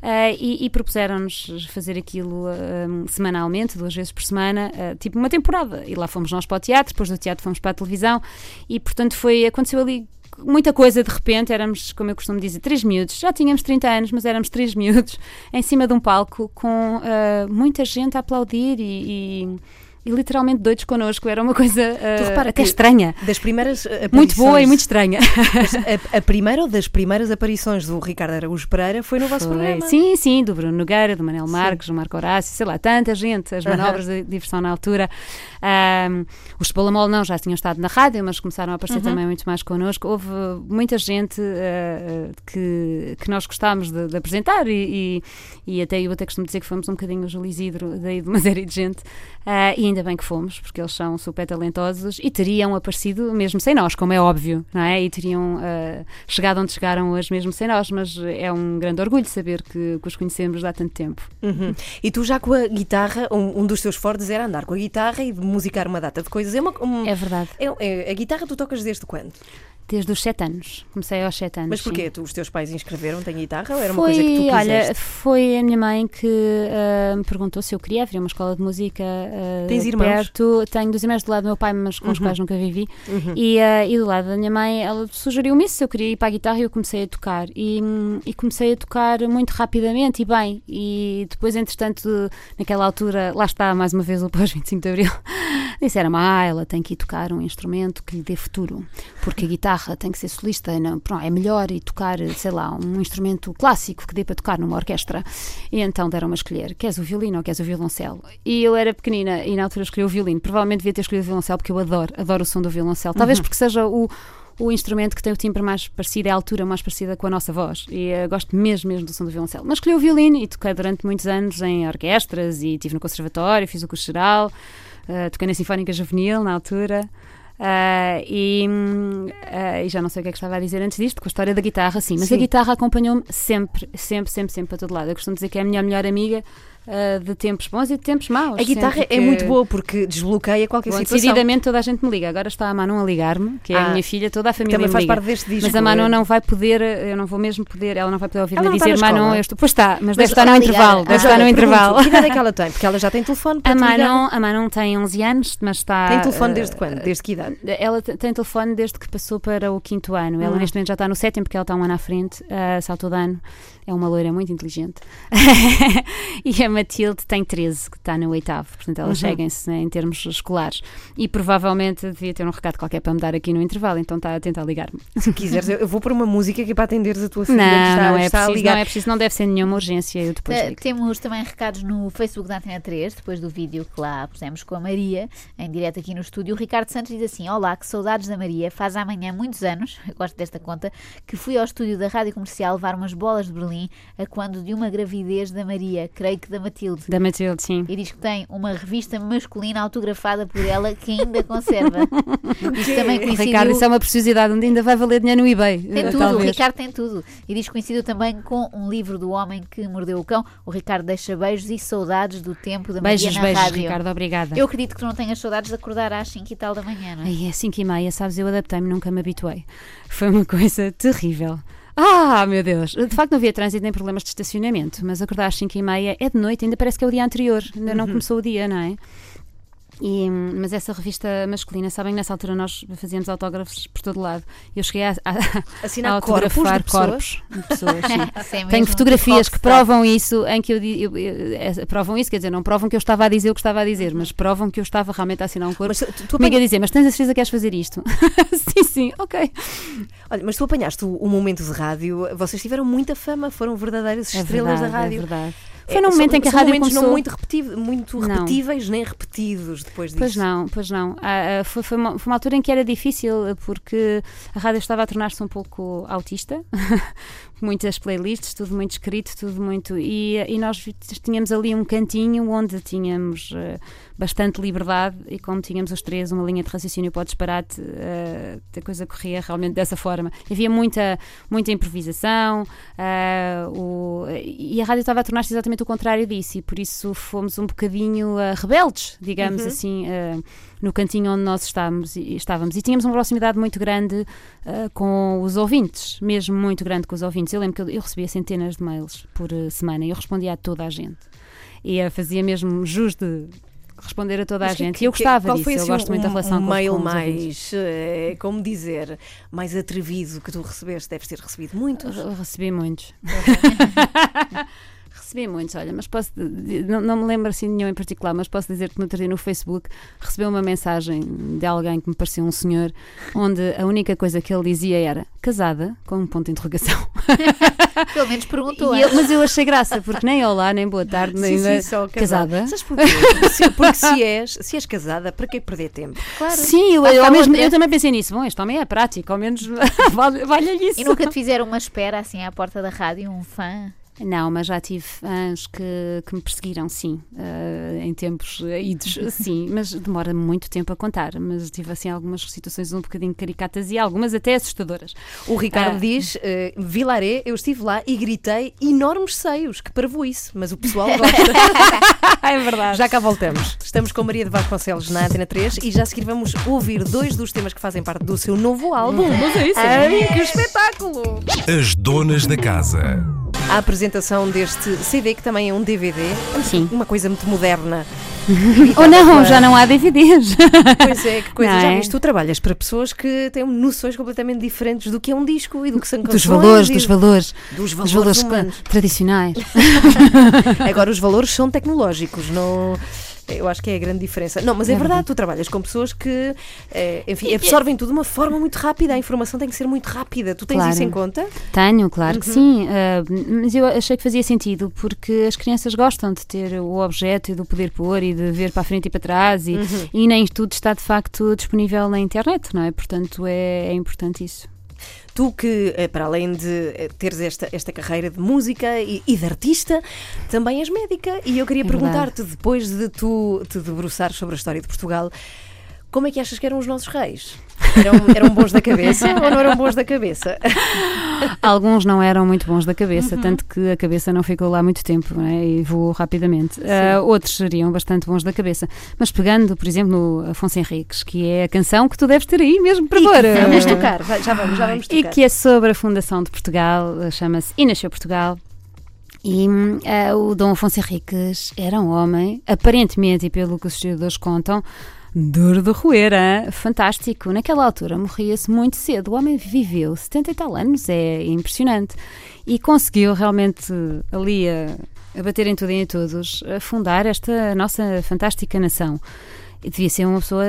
Speaker 5: ah, e, e propuseram-nos fazer aquilo ah, semanalmente, duas vezes por semana, ah, tipo uma temporada. E lá fomos nós para o teatro, depois do teatro fomos para a televisão, e portanto foi, aconteceu ali muita coisa de repente, éramos, como eu costumo dizer, três miúdos, já tínhamos 30 anos, mas éramos três miúdos em cima de um palco com ah, muita gente a aplaudir e, e- e literalmente doidos connosco, era uma coisa
Speaker 2: Tu repara
Speaker 5: até
Speaker 2: que
Speaker 5: estranha.
Speaker 2: Das primeiras aparições,
Speaker 5: Muito boa e muito estranha.
Speaker 2: A, a primeira ou das primeiras aparições do Ricardo Araújo Pereira foi no vosso
Speaker 5: Foi.
Speaker 2: programa.
Speaker 5: Sim, sim, do Bruno Nogueira, do Manel Marques, do Marco Horácio, sei lá, tanta gente, as manobras de diversão na altura. Ahm, os Cebola não, já tinham estado na rádio, mas começaram a aparecer
Speaker 2: Uhum.
Speaker 5: também muito mais connosco. Houve muita gente ah, que, que nós gostámos de, de apresentar e, e, e até eu até costumo dizer que fomos um bocadinho o Júlio Isidro daí de uma série de gente. Ah, e ainda bem que fomos, porque eles são super talentosos e teriam aparecido mesmo sem nós, como é óbvio, não é? E teriam ah, chegado onde chegaram hoje mesmo sem nós, mas é um grande orgulho saber que, que os conhecemos há tanto tempo.
Speaker 2: Uhum. E tu já com a guitarra, um, um dos teus fortes era andar com a guitarra e musicar uma data de coisas. É uma, um-
Speaker 5: É verdade.
Speaker 2: é- é- a guitarra tu tocas desde quando?
Speaker 5: Desde os sete anos. Comecei aos sete anos.
Speaker 2: Mas porquê? Tu, os teus pais inscreveram-te em guitarra ou era uma
Speaker 5: Foi,
Speaker 2: coisa que tu quiseste?
Speaker 5: olha, foi a minha mãe que ah, me perguntou se eu queria abrir uma escola de música ah,
Speaker 2: Tens irmãos?
Speaker 5: perto. Tenho dois irmãos do lado do meu pai, mas com os
Speaker 2: Uhum.
Speaker 5: quais nunca vivi.
Speaker 2: Uhum.
Speaker 5: E, ah, e do lado da minha mãe, ela sugeriu-me isso, se eu queria ir para a guitarra e eu comecei a tocar. E, hum, e comecei a tocar muito rapidamente e bem. E depois, entretanto, naquela altura, lá está mais uma vez o pós-25 de Abril, disseram-me, ah, ela tem que ir tocar um instrumento que lhe dê futuro, porque a guitarra tem que ser solista, não, pronto, é melhor ir tocar, sei lá, um instrumento clássico que dê para tocar numa orquestra. E então deram-me a escolher, queres o violino ou queres o violoncelo? E eu era pequenina e na altura escolhi o violino, provavelmente devia ter escolhido o violoncelo porque eu adoro, adoro o som do violoncelo, talvez porque seja o o instrumento que tem o timbre mais parecido, é a altura mais parecida com a nossa voz. E eh, gosto mesmo, mesmo do som do violoncelo. Mas escolhi o violino e toquei durante muitos anos em orquestras e estive no conservatório, fiz o curso geral, eh, toquei na Sinfónica Juvenil na altura. Ah, e, ah, e já não sei o que é que estava a dizer antes disto, com a história da guitarra, sim, mas
Speaker 2: Sim.
Speaker 5: a guitarra acompanhou-me sempre, sempre, sempre, sempre para todo lado. Eu costumo dizer que é a minha melhor amiga ah, de tempos bons e de tempos maus.
Speaker 2: A guitarra é muito boa porque desbloqueia qualquer
Speaker 5: Bom,
Speaker 2: situação.
Speaker 5: decididamente toda a gente me liga. Agora está a Manon a ligar-me, que é
Speaker 2: Ah,
Speaker 5: a minha filha, toda a família
Speaker 2: Também
Speaker 5: me
Speaker 2: faz
Speaker 5: liga.
Speaker 2: parte deste disco.
Speaker 5: Mas a Manon
Speaker 2: é-
Speaker 5: não vai poder, eu não vou mesmo poder, ela não vai poder ouvir-me
Speaker 2: está
Speaker 5: dizer? Manon, eu estou. Pois está, mas, deve
Speaker 4: Mas
Speaker 5: estar no
Speaker 4: ela
Speaker 5: intervalo.
Speaker 4: ligar-
Speaker 5: Deve
Speaker 4: Ah,
Speaker 5: estar no intervalo.
Speaker 2: Que idade é que ela tem? Porque ela já tem telefone para
Speaker 5: A
Speaker 2: te ligar.
Speaker 5: Manon, a Manon tem 11 anos, mas está.
Speaker 2: Tem telefone
Speaker 5: eh,
Speaker 2: desde quando? Desde que idade?
Speaker 5: Ela te- tem telefone desde que passou para o quinto ano. Ela
Speaker 2: Hum.
Speaker 5: neste momento já está no sétimo, porque ela está um ano à frente, uh, saltou de ano. É uma loira muito inteligente. e a Matilde tem 13, que está no oitavo. Portanto, elas
Speaker 2: Uhum.
Speaker 5: seguem-se né, em termos escolares. E provavelmente devia ter um recado qualquer para me dar aqui no intervalo, então está a tentar ligar-me.
Speaker 2: Se quiseres, eu vou pôr uma música é para atenderes a tua filha que
Speaker 5: Não,
Speaker 2: está,
Speaker 5: não é
Speaker 2: está a
Speaker 5: preciso,
Speaker 2: ligar.
Speaker 5: não é preciso, não deve ser nenhuma urgência. Eu depois ligo.
Speaker 4: Temos também recados no Facebook da Antena 3, depois do vídeo que lá pusemos com a Maria, em direto aqui no estúdio. O Ricardo Santos diz assim: Olá, que saudades da Maria. Faz amanhã muitos anos, eu gosto desta conta, que fui ao estúdio da Rádio Comercial levar umas bolas de Berlim a quando de uma gravidez da Maria, creio que da Matilde.
Speaker 5: Da Matilde, sim.
Speaker 4: E diz que tem uma revista masculina autografada por ela que ainda conserva. Isto também coincidiu.
Speaker 5: Ricardo, isso é uma preciosidade, onde ainda vai valer dinheiro no eBay.
Speaker 4: Tem
Speaker 5: eh,
Speaker 4: tudo, o
Speaker 5: talvez.
Speaker 4: Ricardo tem tudo. E diz que coincidiu também com um livro do homem que mordeu o cão. O Ricardo deixa beijos e saudades do tempo da
Speaker 5: Beijos,
Speaker 4: Maria na
Speaker 5: beijos,
Speaker 4: rádio.
Speaker 5: Ricardo, obrigada.
Speaker 4: Eu acredito que tu não tenhas saudades de acordar às 5 e tal da manhã, não é?
Speaker 5: Ai, é 5 e meia, sabes, eu adaptei-me, nunca me habituei. Foi uma coisa terrível. Ah, meu Deus! De facto não havia trânsito nem problemas de estacionamento, mas acordar às 5 e meia é de noite, ainda parece que é o dia anterior, ainda não começou o dia, não é? E, mas essa revista masculina, sabem, nessa altura nós fazíamos autógrafos por todo lado. Eu cheguei a, a,
Speaker 2: Assinar
Speaker 5: a autografar
Speaker 2: corpos de pessoas?
Speaker 5: corpos de pessoas.
Speaker 4: é
Speaker 5: Tenho fotografias que
Speaker 4: rockstar.
Speaker 5: provam isso, em que eu, eu- eu- eh, provam isso, quer dizer, não provam que eu estava a dizer o que estava a dizer, mas provam que eu estava realmente a assinar um corpo.
Speaker 2: Mas tu, tu apanha-
Speaker 5: dizer, mas tens a certeza que queres fazer isto? sim, sim, ok.
Speaker 2: Olha, mas tu apanhaste o, o momento de rádio, vocês tiveram muita fama, foram verdadeiras
Speaker 5: É
Speaker 2: estrelas
Speaker 5: verdade,
Speaker 2: da rádio.
Speaker 5: É verdade.
Speaker 2: É,
Speaker 5: Foi num momento
Speaker 2: são-
Speaker 5: em que a rádio
Speaker 2: momentos
Speaker 5: começou...
Speaker 2: não muito, repeti- muito
Speaker 5: Não.
Speaker 2: repetíveis nem repetidos depois disso.
Speaker 5: Pois não, pois não. Ah, ah, foi, foi, uma, foi uma altura em que era difícil porque a rádio estava a tornar-se um pouco autista. Muitas playlists, tudo muito escrito, tudo muito. E, e nós tínhamos ali um cantinho onde tínhamos eh, bastante liberdade e, como tínhamos os três uma linha de raciocínio para o disparate, eh, a coisa corria realmente dessa forma. Havia muita, muita improvisação ah, o- e a rádio estava a tornar-se exatamente o contrário disso e por isso fomos um bocadinho rebeldes, digamos assim, ah, no cantinho onde nós estávamos e, estávamos. E tínhamos uma proximidade muito grande ah, com os ouvintes, mesmo muito grande com os ouvintes. Eu lembro que eu, eu recebia centenas de mails por ah, semana e eu respondia a toda a gente. E ah, fazia mesmo jus de responder a toda a
Speaker 2: Mas
Speaker 5: gente.
Speaker 2: que-
Speaker 5: e eu gostava
Speaker 2: qual
Speaker 5: disso,
Speaker 2: foi,
Speaker 5: eu
Speaker 2: assim,
Speaker 5: gosto muito da
Speaker 2: um,
Speaker 5: relação
Speaker 2: um
Speaker 5: com,
Speaker 2: mail
Speaker 5: com
Speaker 2: mais, eh, como dizer, mais atrevido que tu recebeste, deves ter recebido muitos.
Speaker 5: Eu Recebi muitos. Recebi muitos, olha, mas posso. Não, não me lembro assim de nenhum em particular, mas posso dizer que no outro dia no Facebook recebi uma mensagem de alguém que me parecia um senhor, onde a única coisa que ele dizia era casada, com um ponto de interrogação.
Speaker 4: Pelo menos perguntou.
Speaker 5: E
Speaker 4: hein?
Speaker 5: eu- mas eu achei graça, porque nem olá, nem boa tarde, nem
Speaker 2: Sim, sim, só
Speaker 5: casada.
Speaker 2: Sabes porquê? Se- Porque se és, se és casada, para que perder tempo?
Speaker 4: Claro.
Speaker 5: Sim, eu, eu, mesmo- eu também pensei nisso. Bom, este homem é prático, ao menos vale- vale-lhe isso.
Speaker 4: E nunca te fizeram uma espera assim à porta da rádio, um fã?
Speaker 5: Não, mas já tive fãs que, que me perseguiram, sim, eh, em tempos idos, sim, mas demora muito tempo a contar. Mas tive assim algumas situações um bocadinho caricatas e algumas até assustadoras.
Speaker 2: O Ricardo
Speaker 5: Ah.
Speaker 2: diz: eh, Vilaré, eu estive lá e gritei enormes seios, que isso, mas o pessoal gosta.
Speaker 5: é verdade.
Speaker 2: já cá voltamos. Estamos com Maria de Vasconcelos na Antena 3 e já a seguir vamos ouvir dois dos temas que fazem parte do seu novo álbum. Mas é isso. Ai, que espetáculo!
Speaker 1: As donas da casa.
Speaker 2: A apresentação deste CD, que também é um DVD,
Speaker 5: Sim.
Speaker 2: uma coisa muito moderna.
Speaker 5: Ou não, já não há DVDs.
Speaker 2: Pois é, que coisa.
Speaker 5: Não
Speaker 2: Já
Speaker 5: é?
Speaker 2: viste, tu trabalhas para pessoas que têm noções completamente diferentes do que é um disco e do que são
Speaker 5: dos
Speaker 2: canções
Speaker 5: valores,
Speaker 2: e
Speaker 5: dos valores,
Speaker 2: dos
Speaker 5: dos
Speaker 2: valores
Speaker 5: valores
Speaker 2: humanos.
Speaker 5: tradicionais.
Speaker 2: Agora os valores são tecnológicos, não. Eu acho que é a grande diferença. Não, mas é,
Speaker 5: É
Speaker 2: verdade,
Speaker 5: verdade.
Speaker 2: tu trabalhas com pessoas que, eh, enfim, absorvem tudo de uma forma muito rápida. A informação tem que ser muito rápida. Tu tens
Speaker 5: Claro.
Speaker 2: isso em conta?
Speaker 5: Tenho, claro
Speaker 2: Uhum.
Speaker 5: que sim, ah, mas eu achei que fazia sentido porque as crianças gostam de ter o objeto e do poder pôr e de ver para a frente e para trás e,
Speaker 2: Uhum.
Speaker 5: e nem tudo está de facto disponível na internet, não é? Portanto, é, é importante isso.
Speaker 2: Tu que, eh, para além de eh, teres esta, esta carreira de música e, e de artista, também és médica. E eu queria
Speaker 5: É
Speaker 2: perguntar-te, depois de tu te debruçares sobre a história de Portugal, como é que achas que eram os nossos reis? Eram, eram bons da cabeça ou não eram bons da cabeça?
Speaker 5: Alguns não eram muito bons da cabeça,
Speaker 2: Uhum.
Speaker 5: tanto que a cabeça não ficou lá muito tempo não é? e voou rapidamente. Ah, outros seriam bastante bons da cabeça. Mas pegando, por exemplo, no Afonso Henriques, que é a canção que tu deves ter aí mesmo para
Speaker 2: E
Speaker 5: pôr.
Speaker 2: vamos
Speaker 5: ah,
Speaker 2: tocar, já vamos, já vamos
Speaker 5: E
Speaker 2: tocar.
Speaker 5: que é sobre a fundação de Portugal, eh, chama-se E Nasceu Portugal. E eh, o Dom Afonso Henriques era um homem, aparentemente, e pelo que os historiadores contam, duro de roer, hein? fantástico. Naquela altura morria-se muito cedo. O homem viveu 70 e tal anos, é impressionante. E conseguiu realmente ali a, a bater em tudo e em todos, a fundar esta nossa fantástica nação. E devia ser uma pessoa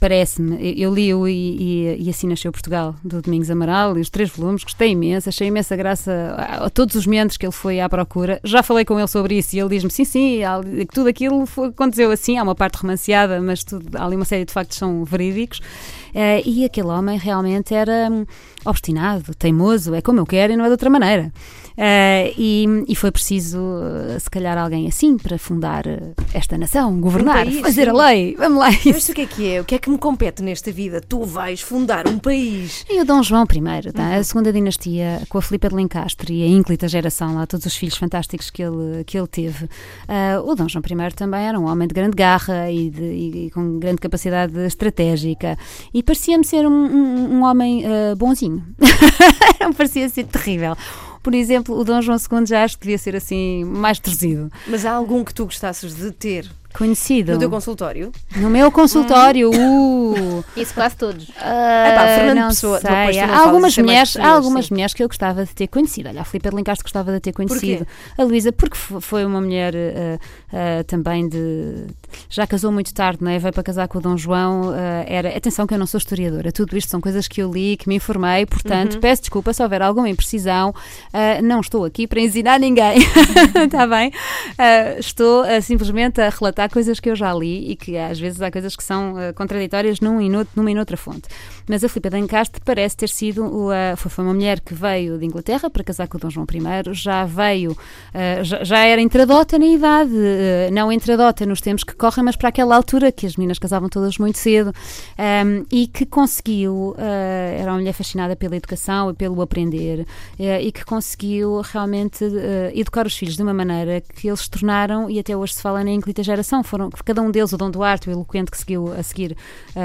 Speaker 5: Parece-me, eu li-o e, e, e assim nasceu Portugal, do Domingos Amaral, e os três volumes, gostei imenso, achei imensa graça a, a todos os meandros que ele foi à procura. Já falei com ele sobre isso e ele diz-me: sim, sim, há- tudo aquilo foi- aconteceu assim. Há uma parte romanceada, mas tudo, há ali uma série de factos são verídicos. Eh, e aquele homem realmente era hum, obstinado, teimoso, é como eu quero e não é de outra maneira. Eh, e, e foi preciso, eh, se calhar, alguém assim para fundar eh, esta nação, governar,
Speaker 2: país,
Speaker 5: fazer
Speaker 2: sim.
Speaker 5: a lei. Vamos lá,
Speaker 2: Mas
Speaker 5: isso.
Speaker 2: o que é que é? O que é que me compete nesta vida? Tu vais fundar um país.
Speaker 5: E o Dom João I, tá? a segunda dinastia, com a Filipa de Lencastre e a ínclita geração, lá todos os filhos fantásticos que ele, que ele teve. Ah, o Dom João I também era um homem de grande garra e, de- e- com grande capacidade estratégica. E parecia-me ser um, um- um homem ah, bonzinho. Não parecia ser terrível. Por exemplo, o Dom João II já acho que devia ser assim mais torcido.
Speaker 2: Mas há algum que tu gostasses de ter
Speaker 5: Conhecido.
Speaker 2: No teu consultório?
Speaker 5: No meu consultório. Uh.
Speaker 4: Isso quase todos.
Speaker 5: Ah,
Speaker 2: Epá, Fernando
Speaker 5: não
Speaker 2: Pessoa,
Speaker 5: sei.
Speaker 2: depois não
Speaker 5: Há algumas
Speaker 2: é
Speaker 5: mulheres, há algumas
Speaker 2: sim.
Speaker 5: mulheres que eu gostava de ter conhecido. Olha, a Filipe de Lincastre gostava de ter conhecido. A Luísa, porque foi uma mulher ah, ah, também de. Já casou muito tarde, não é? Veio para casar com o Dom João. ah, era, atenção, que eu não sou historiadora. Tudo isto são coisas que eu li, que me informei. Portanto,
Speaker 2: Uhum.
Speaker 5: peço desculpa se houver alguma imprecisão. Ah, não estou aqui para ensinar ninguém. Está bem? Ah, estou simplesmente a relatar coisas que eu já li e que às vezes há coisas que são ah, contraditórias num e numa e noutra fonte. Mas a Filipe de Encastre parece ter sido ah, foi, uma mulher que veio de Inglaterra para casar com o Dom João I, já veio, ah, já, já era intradota na idade, ah, não intradota nos tempos que correm, mas para aquela altura que as meninas casavam todas muito cedo ahm, e que conseguiu, era uma mulher fascinada pela educação e pelo aprender e que conseguiu realmente educar os filhos de uma maneira que eles se tornaram, e até hoje se fala na geração, foram cada um deles, o Dom Duarte, o eloquente que seguiu a seguir ah,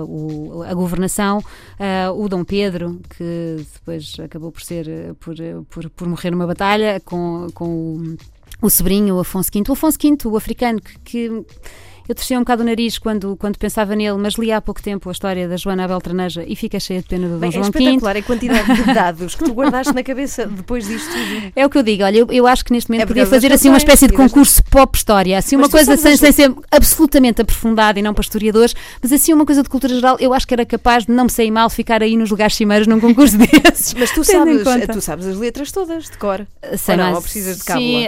Speaker 5: ah, o- a governação, ah, o Dom Pedro, que depois acabou por ser, por, por, por morrer numa batalha com, com o, o sobrinho, o Afonso V. O Afonso V, o africano, que, que eu torcia um bocado o nariz quando, quando pensava nele, mas li há pouco tempo a história da Joana Abel Traneja e fica cheia de pena do Dom
Speaker 2: Bem, é
Speaker 5: João V.
Speaker 2: espetacular a quantidade de dados que tu guardaste na cabeça depois disto tudo.
Speaker 5: É o que eu digo, olha, eu, eu acho que neste momento
Speaker 2: É
Speaker 5: podia fazer assim uma espécie de concurso pop-história, assim
Speaker 2: Mas
Speaker 5: uma coisa sem, sem ser absolutamente aprofundada e não para historiadores, mas assim uma coisa de cultura geral, eu acho que era capaz de não me sair mal ficar aí nos lugares cimeiros num concurso desses.
Speaker 2: Mas tu sabes, tu sabes as letras todas de cor.
Speaker 5: Sei
Speaker 2: Ou não,
Speaker 5: mais.
Speaker 2: ou precisas de cábula?
Speaker 5: Sim,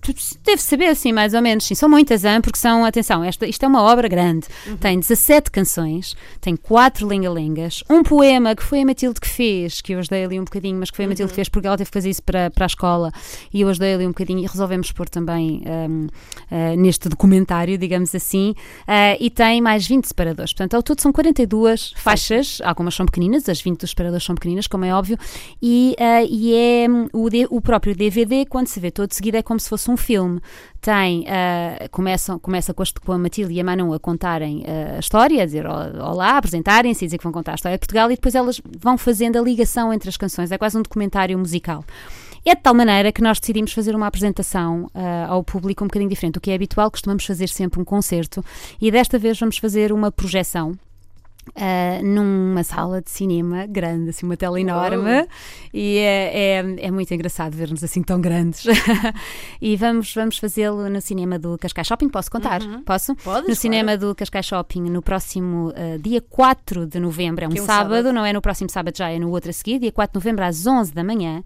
Speaker 5: tu deve saber assim, mais ou menos. Sim, são muitas, hein, porque são, atenção, esta, isto é uma obra grande.
Speaker 2: Uhum.
Speaker 5: Tem 17 canções, tem 4 lenga-lengas, um poema que foi a Matilde que fez, que eu ajudei ali um bocadinho, mas que foi a Matilde
Speaker 2: Uhum.
Speaker 5: que fez porque ela teve que fazer isso para, para a escola e eu ajudei ali um bocadinho e resolvemos pôr também ahm, ah, neste documentário, digamos assim, ah, e tem mais 20 separadores. Portanto, ao todo são 42 faixas, algumas são pequeninas, as 20 dos separadores são pequeninas, como é óbvio, e, ah, e é hum, o, o próprio DVD, quando se vê todo seguido, é como se fosse um filme. Tem, ah, começam, começa com, as- com a Matilde e a Manu a contarem ah, a história, a dizer "Ol- olá, apresentarem-se dizer que vão contar a história de Portugal e depois elas vão fazendo a ligação entre as canções. É quase um documentário musical. É de tal maneira que nós decidimos fazer uma apresentação ah, ao público um bocadinho diferente do que é habitual. Costumamos fazer sempre um concerto e desta vez vamos fazer uma projeção. Ah, numa sala de cinema grande, assim, uma tela enorme, e é, é, é muito engraçado ver-nos assim tão grandes. e vamos, vamos fazê-lo no cinema do Cascais Shopping. Posso contar? Posso?
Speaker 2: Podes,
Speaker 5: no
Speaker 2: claro.
Speaker 5: cinema do Cascais Shopping no próximo ah, dia 4 de novembro, é um,
Speaker 2: é um
Speaker 5: sábado,
Speaker 2: sábado.
Speaker 5: não é no próximo sábado já, é no outro a seguir, dia 4 de novembro às 11 da manhã.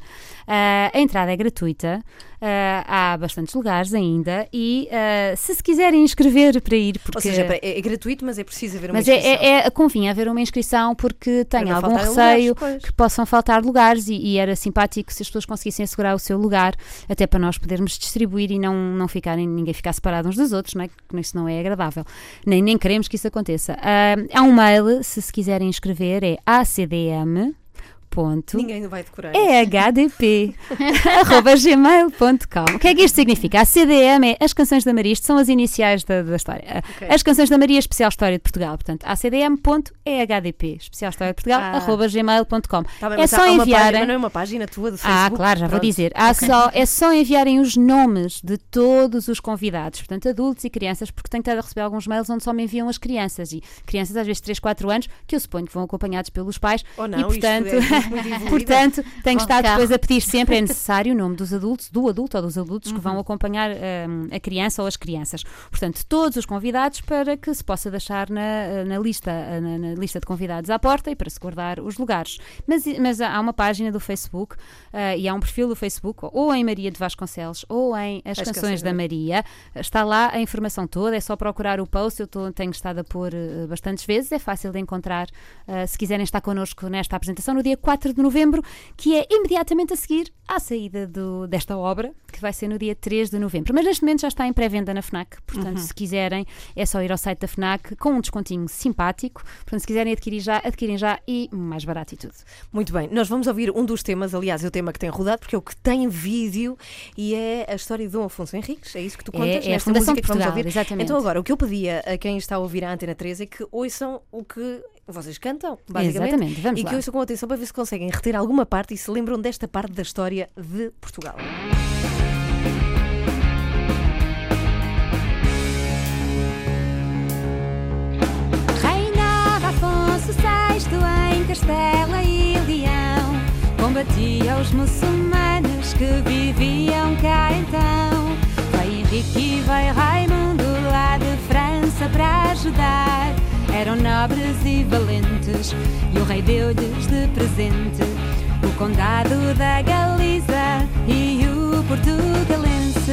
Speaker 5: Ah, a entrada é gratuita, ah, há bastantes lugares ainda e ah, se se quiserem inscrever para ir, porque...
Speaker 2: Ou seja, é, é gratuito, mas é preciso haver uma
Speaker 5: Mas é,
Speaker 2: inscrição.
Speaker 5: é, é- convinha haver uma inscrição porque tenho algum receio
Speaker 2: lugares,
Speaker 5: que possam faltar lugares e, e era simpático se as pessoas conseguissem assegurar o seu lugar, até para nós podermos distribuir e não, não ficarem, ninguém ficar separado uns dos outros, não é? que isso não é agradável. Nem, nem queremos que isso aconteça. Ah, há um mail, se se quiserem inscrever, é acdm. Ponto.
Speaker 2: Ninguém vai decorar.
Speaker 5: É hdp gmail.com. O que é que isto significa? A CDM é as canções da Maria, isto são as iniciais da, da história.
Speaker 2: Ok.
Speaker 5: As canções da Maria, especial história de Portugal. Portanto, acdm.ehdp, especial história de Portugal,
Speaker 2: Ah.
Speaker 5: arroba gmail.com.
Speaker 2: Tá
Speaker 5: é só enviarem.
Speaker 2: página, não é uma página tua do Facebook?
Speaker 5: Ah, claro, já vou
Speaker 2: Pronto.
Speaker 5: dizer. Há só, é só enviarem os nomes de todos os convidados, portanto, adultos e crianças, porque tenho estado a receber alguns mails onde só me enviam as crianças. E crianças, às vezes, 3, 4 anos, que eu suponho que vão acompanhados pelos pais.
Speaker 2: Ou não,
Speaker 5: e, portanto,
Speaker 2: é evoluída.
Speaker 5: portanto tenho estado
Speaker 4: carro.
Speaker 5: depois a pedir sempre, é necessário o nome dos adultos, do adulto ou dos adultos que
Speaker 2: Uhum.
Speaker 5: vão acompanhar hum, a criança ou as crianças. Portanto, todos os convidados para que se possa deixar na, na lista, na, na lista de convidados à porta e para se guardar os lugares. Mas, mas há uma página do Facebook ah, e há um perfil do Facebook, ou em Maria de Vasconcelos ou em As,
Speaker 2: As
Speaker 5: Canções da Maria. Está lá a informação toda, é só procurar o post. Eu tô- tenho estado a pôr eh, bastantes vezes, é fácil de encontrar ah, se quiserem estar connosco nesta apresentação no dia 4 de novembro, que é imediatamente a seguir à saída do- desta obra, que vai ser no dia 3 de novembro. Mas neste momento já está em pré-venda na FNAC, portanto, se quiserem, é só ir ao site da FNAC com um descontinho simpático. Portanto, se quiserem adquirir já, adquirem já e mais barato e tudo.
Speaker 2: Muito bem, nós vamos ouvir um dos temas, aliás, é o tema que tem rodado, porque é o que tem vídeo e é a história de Dom Afonso Henriques. É isso que tu
Speaker 5: É-
Speaker 2: contas
Speaker 5: é a
Speaker 2: nesta
Speaker 5: Fundação
Speaker 2: música que vamos
Speaker 5: Portugal,
Speaker 2: ouvir.
Speaker 5: exatamente.
Speaker 2: Então, agora, o que eu pedia a quem está a ouvir a Antena 3 é que ouçam o que vocês cantam, basicamente.
Speaker 5: Exatamente, vamos
Speaker 2: E
Speaker 5: lá.
Speaker 2: que ouçam com atenção para ver se conseguem reter alguma parte e se lembram desta parte da história de Portugal.
Speaker 5: Reinava Afonso VI em Castela e Leão. Combatia os muçulmanos que viviam cá então. Foi Henrique Eram nobres e valentes, e o rei deu-lhes de presente o condado da Galiza e o portugalense.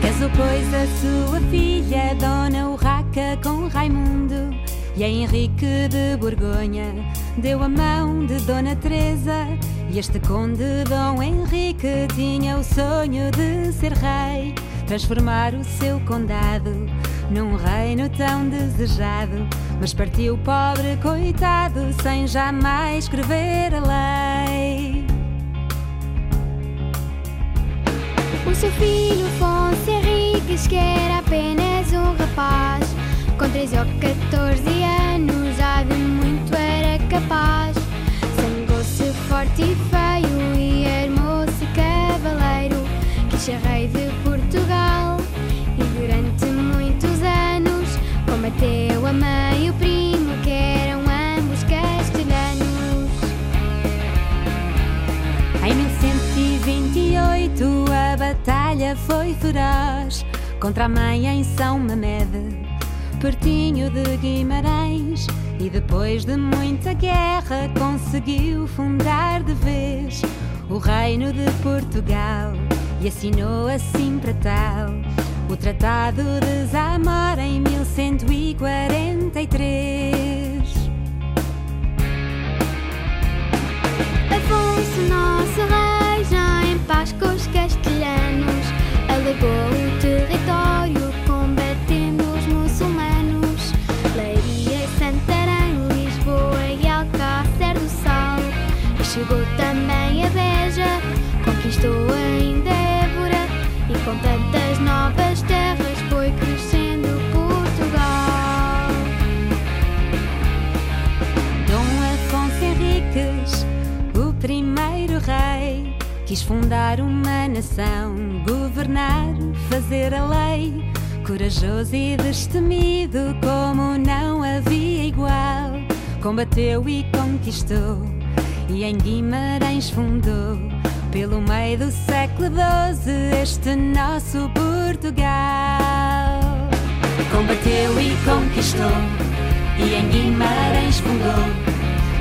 Speaker 5: Casou, pois, a sua filha, Dona Urraca, com Raimundo. E a Henrique de Borgonha deu a mão de Dona Teresa. E este conde, Dom Henrique, tinha o sonho de ser rei, transformar o seu condado num reino tão desejado. Mas partiu pobre coitado sem jamais escrever a lei.
Speaker 6: O seu filho Afonso Henriques, que era apenas um rapaz, com 13 ou 14 anos, já de muito era capaz. Zangou-se forte e feio e armou-se cavaleiro, quis ser rei de mãe e o primo, que eram ambos castelhanos.
Speaker 5: Em 1128 a batalha foi feroz contra a mãe em São Mamede, pertinho de Guimarães. E depois de muita guerra conseguiu fundar de vez o reino de Portugal e assinou assim para tal o Tratado de Zamora em 1143.
Speaker 6: Afonso, nosso rei, já em paz com os castelhanos, alegou o território combatendo os muçulmanos. Leiria, Santarém, Lisboa e Alcácer do Sal. E chegou
Speaker 5: quis fundar uma nação, governar, fazer a lei. Corajoso e destemido, como não havia igual, combateu e conquistou, e em Guimarães fundou, pelo meio do século XII, este nosso Portugal. Combateu e conquistou, e em Guimarães fundou,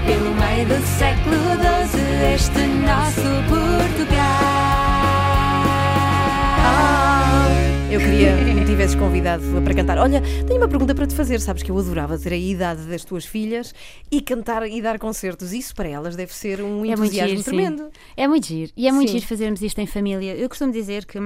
Speaker 5: pelo meio do século XII, este nosso Portugal.
Speaker 2: Eu queria que me tivesses convidado para cantar. Olha, tenho uma pergunta para te fazer. Sabes que eu adorava ter a idade das tuas filhas e cantar e dar concertos. Isso para elas deve ser um
Speaker 5: É muito
Speaker 2: entusiasmo
Speaker 5: giro, sim.
Speaker 2: tremendo.
Speaker 5: É muito giro. E é muito
Speaker 2: Sim.
Speaker 5: giro fazermos isto em família. Eu costumo dizer que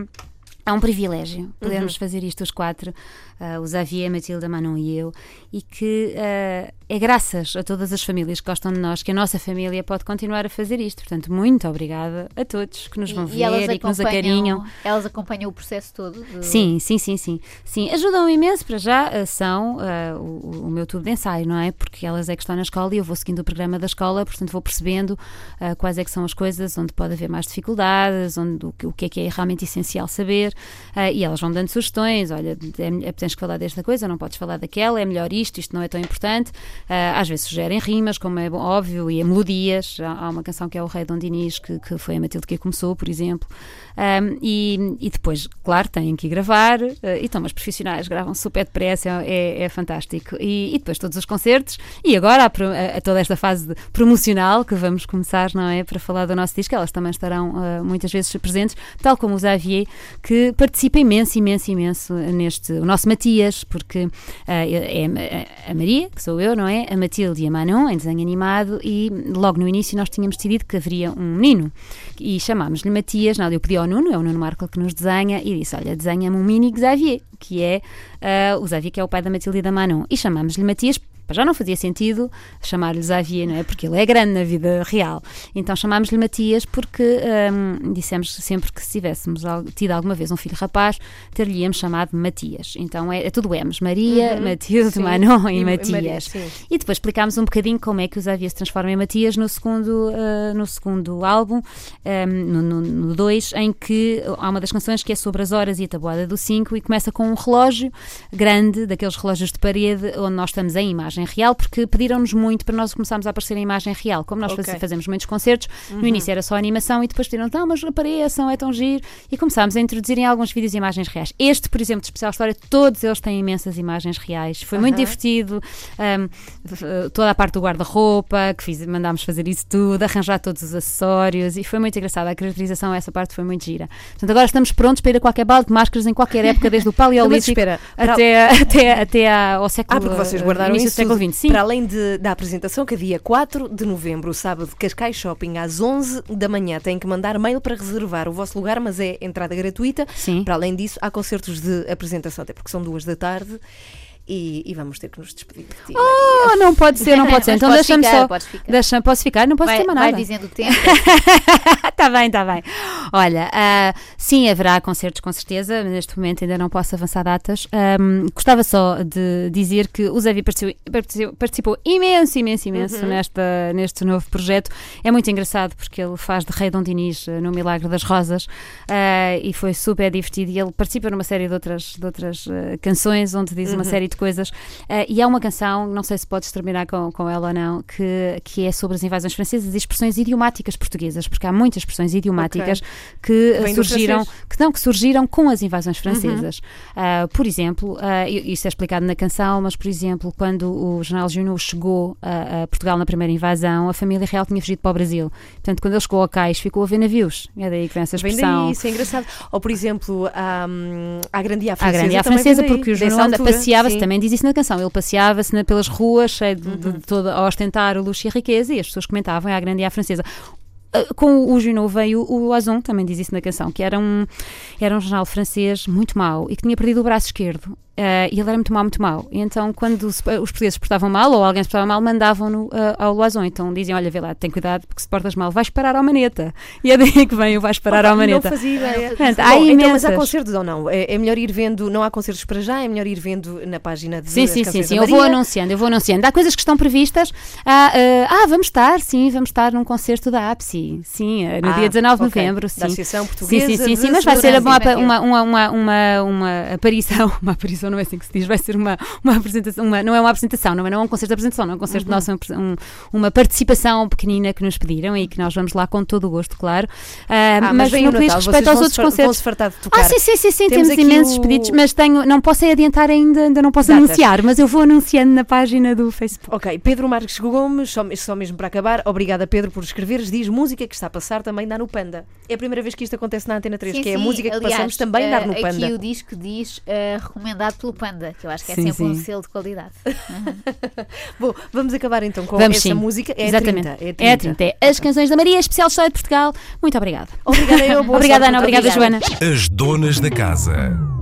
Speaker 5: é um privilégio podermos
Speaker 2: Uhum.
Speaker 5: fazer isto os quatro, ah, o Xavier, a Matilda, a Manon e eu, e que ah, é graças a todas as famílias que gostam de nós que a nossa família pode continuar a fazer isto. Portanto, muito obrigada a todos que nos vão
Speaker 4: e
Speaker 5: ver e que nos acarinham.
Speaker 4: Elas acompanham o processo todo.
Speaker 5: Sim, sim, sim, sim. Sim, ajudam imenso para já, ah, são ah, o, o meu tubo de ensaio, não é? Porque elas é que estão na escola e eu vou seguindo o programa da escola, portanto vou percebendo ah, quais é que são as coisas onde pode haver mais dificuldades, onde, o, o que é que é realmente essencial saber, ah, e elas vão dando sugestões, olha, é, é, tens que falar desta coisa, não podes falar daquela, é melhor isto, isto não é tão importante. Ah, às vezes sugerem rimas, como é óbvio, e melodias. Há, há uma canção que é o Rei Dom Dinis, que, que foi a Matilde que começou, por exemplo. Um, e, e depois, claro, têm que ir gravar, uh, e estão as profissionais, gravam super depressa, é, é fantástico. E, e depois todos os concertos, e agora a, a- toda esta fase promocional que vamos começar, não é? Para falar do nosso disco, elas também estarão uh, muitas vezes presentes, tal como o Xavier, que participa imenso, imenso, imenso neste. O nosso Matias, porque uh, é a- Maria, que sou eu, não é? A Matilde e a Manon, em desenho animado, e logo no início nós tínhamos decidido que haveria um menino e chamámos-lhe Matias. Não, eu pedi ao Nuno, é o Nuno Marco que nos desenha, e disse: Olha, desenha-me um mini Xavier, que é ah, o Xavier, que é o pai da Matilde e da Manon. E chamámos-lhe Matias. Já não fazia sentido chamar-lhe Xavier, não é? Porque ele é grande na vida real. Então chamámos-lhe Matias porque hum, dissemos sempre que se tivéssemos tido alguma vez um filho rapaz, ter-lhe-íamos chamado Matias. Então é, é tudo M's: Maria,
Speaker 2: Uhum,
Speaker 5: Matilde,
Speaker 2: sim.
Speaker 5: Manon e,
Speaker 2: E
Speaker 5: Matias.
Speaker 2: Maria.
Speaker 5: E depois explicámos um bocadinho como é que o Xavier se transforma em Matias no segundo, ah, no segundo álbum, um, no 2, em que há uma das canções que é sobre as horas e a tabuada do 5 e começa com com um relógio grande, daqueles relógios de parede, onde nós estamos em imagem real, porque pediram-nos muito para nós começarmos a aparecer em imagem real. Como nós
Speaker 2: Ok.
Speaker 5: faz- fazemos muitos concertos, no início era só animação e depois pediram, não, mas apareçam, é tão giro. E começámos a introduzir em alguns vídeos imagens reais. Este, por exemplo, de Especial História, todos eles têm imensas imagens reais. Foi muito
Speaker 2: Aham.
Speaker 5: divertido. um, toda a parte do guarda-roupa, que fiz, mandámos fazer isso tudo, arranjar todos os acessórios e foi muito engraçado. A caracterização, essa parte foi muito gira. Portanto, agora estamos prontos para ir a qualquer balde de máscaras em qualquer época, desde o
Speaker 2: mas
Speaker 5: Paleolítico
Speaker 2: espera, para-
Speaker 5: até, até, até a- ao século
Speaker 2: Ah, porque vocês
Speaker 5: eh,
Speaker 2: guardaram isso
Speaker 5: século. XX. Sim.
Speaker 2: Para além de- da apresentação, que é dia 4 de novembro, sábado, Cascais Shopping, às 11 da manhã. Têm que mandar mail para reservar o vosso lugar, mas é entrada gratuita.
Speaker 5: Sim.
Speaker 2: Para além disso, há concertos de apresentação, até porque são duas da tarde. E, e vamos ter que nos despedir de ti.
Speaker 5: Oh, não pode ser, não pode ser. Então deixa-me só.
Speaker 4: podes ficar.
Speaker 5: Deixa, posso ficar? Não posso
Speaker 4: Vai,
Speaker 5: tomar
Speaker 4: vai
Speaker 5: nada.
Speaker 4: dizendo o tempo.
Speaker 5: Está bem, está bem. Olha, ah, sim, haverá concertos com certeza. Neste momento ainda não posso avançar datas. Ahm, gostava só de dizer que o Zevi participou, participou, imenso, imenso, imenso nesta, neste novo projeto. É muito engraçado porque ele faz de Rei Dom Dinis ah, no Milagre das Rosas ah, e foi super divertido. E ele participa numa série de outras, de outras ah, canções onde diz uma série de coisas. Ah, e há uma canção, não sei se podes terminar com, com ela ou não, que, que é sobre as invasões francesas e expressões idiomáticas portuguesas, porque há muitas expressões idiomáticas que ah,
Speaker 2: Vem do
Speaker 5: surgiram, que não, que surgiram com as invasões francesas. Ah, por exemplo, e- isso é explicado na canção, mas por exemplo, quando o general Junot chegou a, a Portugal na primeira invasão, a família real tinha fugido para o Brasil. Portanto, quando ele chegou ao cais, ficou a ver navios. É daí que vem essa
Speaker 2: Vem
Speaker 5: expressão.
Speaker 2: daí, isso é engraçado. Ou, por exemplo, a, a Grande A
Speaker 5: À
Speaker 2: Francesa.
Speaker 5: grande à
Speaker 2: também
Speaker 5: francesa,
Speaker 2: vem
Speaker 5: porque o
Speaker 2: altura,
Speaker 5: passeava-se.
Speaker 2: Uhum.
Speaker 5: Também diz isso na canção, ele passeava-se pelas ruas, cheio de, de- de toda, a ostentar o luxo e a riqueza, e as pessoas comentavam, é a grande à francesa. Ah, Com o Junot veio o Ozon, também diz isso na canção, que era um, era um jornal francês muito mau e que tinha perdido o braço esquerdo. Ah, e ele era muito mau, muito mau. E então, quando se- os portugueses se portavam mal, ou alguém se portava mal, mandavam-no ah, ao Loazon. Então diziam: Olha, vê lá, tem cuidado, porque se portas mal, vais parar ao maneta. E é daí que vem o vais parar ao
Speaker 2: Não
Speaker 5: maneta.
Speaker 2: fazia ideia.
Speaker 5: Portanto,
Speaker 2: Bom,
Speaker 5: há
Speaker 2: então, mas há concertos ou não? É, é melhor ir vendo, não há concertos para já, é melhor ir vendo na página de
Speaker 5: Sim, sim, sim, sim.
Speaker 2: da
Speaker 5: Eu vou anunciando, eu vou anunciando. Há coisas que estão previstas. Ah, ah, ah, vamos estar, sim, vamos estar num concerto da APSI. Sim, no
Speaker 2: Ah,
Speaker 5: dia 19 de novembro.
Speaker 2: Da
Speaker 5: Sim.
Speaker 2: Associação
Speaker 5: Sim,
Speaker 2: Portuguesa
Speaker 5: sim, sim,
Speaker 2: de
Speaker 5: sim, mas vai ser uma, uma, uma, uma, uma aparição, uma aparição não é assim que se diz, vai ser uma, uma apresentação, uma, não é uma apresentação, não é, não é um concerto de apresentação, não é um concerto
Speaker 2: Uhum.
Speaker 5: nosso, é um- um- uma participação pequenina que nos pediram e que nós vamos lá com todo o gosto, claro. Ah,
Speaker 2: Ah,
Speaker 5: mas
Speaker 2: vem
Speaker 5: no
Speaker 2: o
Speaker 5: que diz respeito aos outros concertos. Ah, sim, sim, sim, sim.
Speaker 2: Temos
Speaker 5: temos, imensos
Speaker 2: o-
Speaker 5: pedidos, mas tenho, não posso adiantar ainda, ainda não posso
Speaker 2: Datas.
Speaker 5: anunciar, mas eu vou anunciando na página do Facebook.
Speaker 2: Ok, Pedro Marques Gomes, só, só mesmo para acabar, obrigada Pedro por escreveres, diz música que está a passar também dá no Panda. É a primeira vez que isto acontece na Antena 3,
Speaker 4: Sim,
Speaker 2: que é a
Speaker 4: sim.
Speaker 2: música que
Speaker 4: Aliás,
Speaker 2: passamos também
Speaker 4: eh,
Speaker 2: dar no Panda.
Speaker 4: Aqui o disco diz eh, recomendado pelo Panda, que eu acho que é
Speaker 5: Sim,
Speaker 4: sempre um
Speaker 5: sim.
Speaker 4: selo de qualidade.
Speaker 2: Bom, vamos acabar então com
Speaker 5: Vamos
Speaker 2: essa
Speaker 5: sim.
Speaker 2: música. É
Speaker 5: Exatamente.
Speaker 2: a 30. É a 30.
Speaker 5: É a 30. É As canções da Maria, especial História de Portugal. Muito obrigada.
Speaker 2: Obrigada, eu.
Speaker 5: Obrigada, Ana.
Speaker 2: tudo.
Speaker 5: Obrigada, Joana.
Speaker 1: As donas da casa.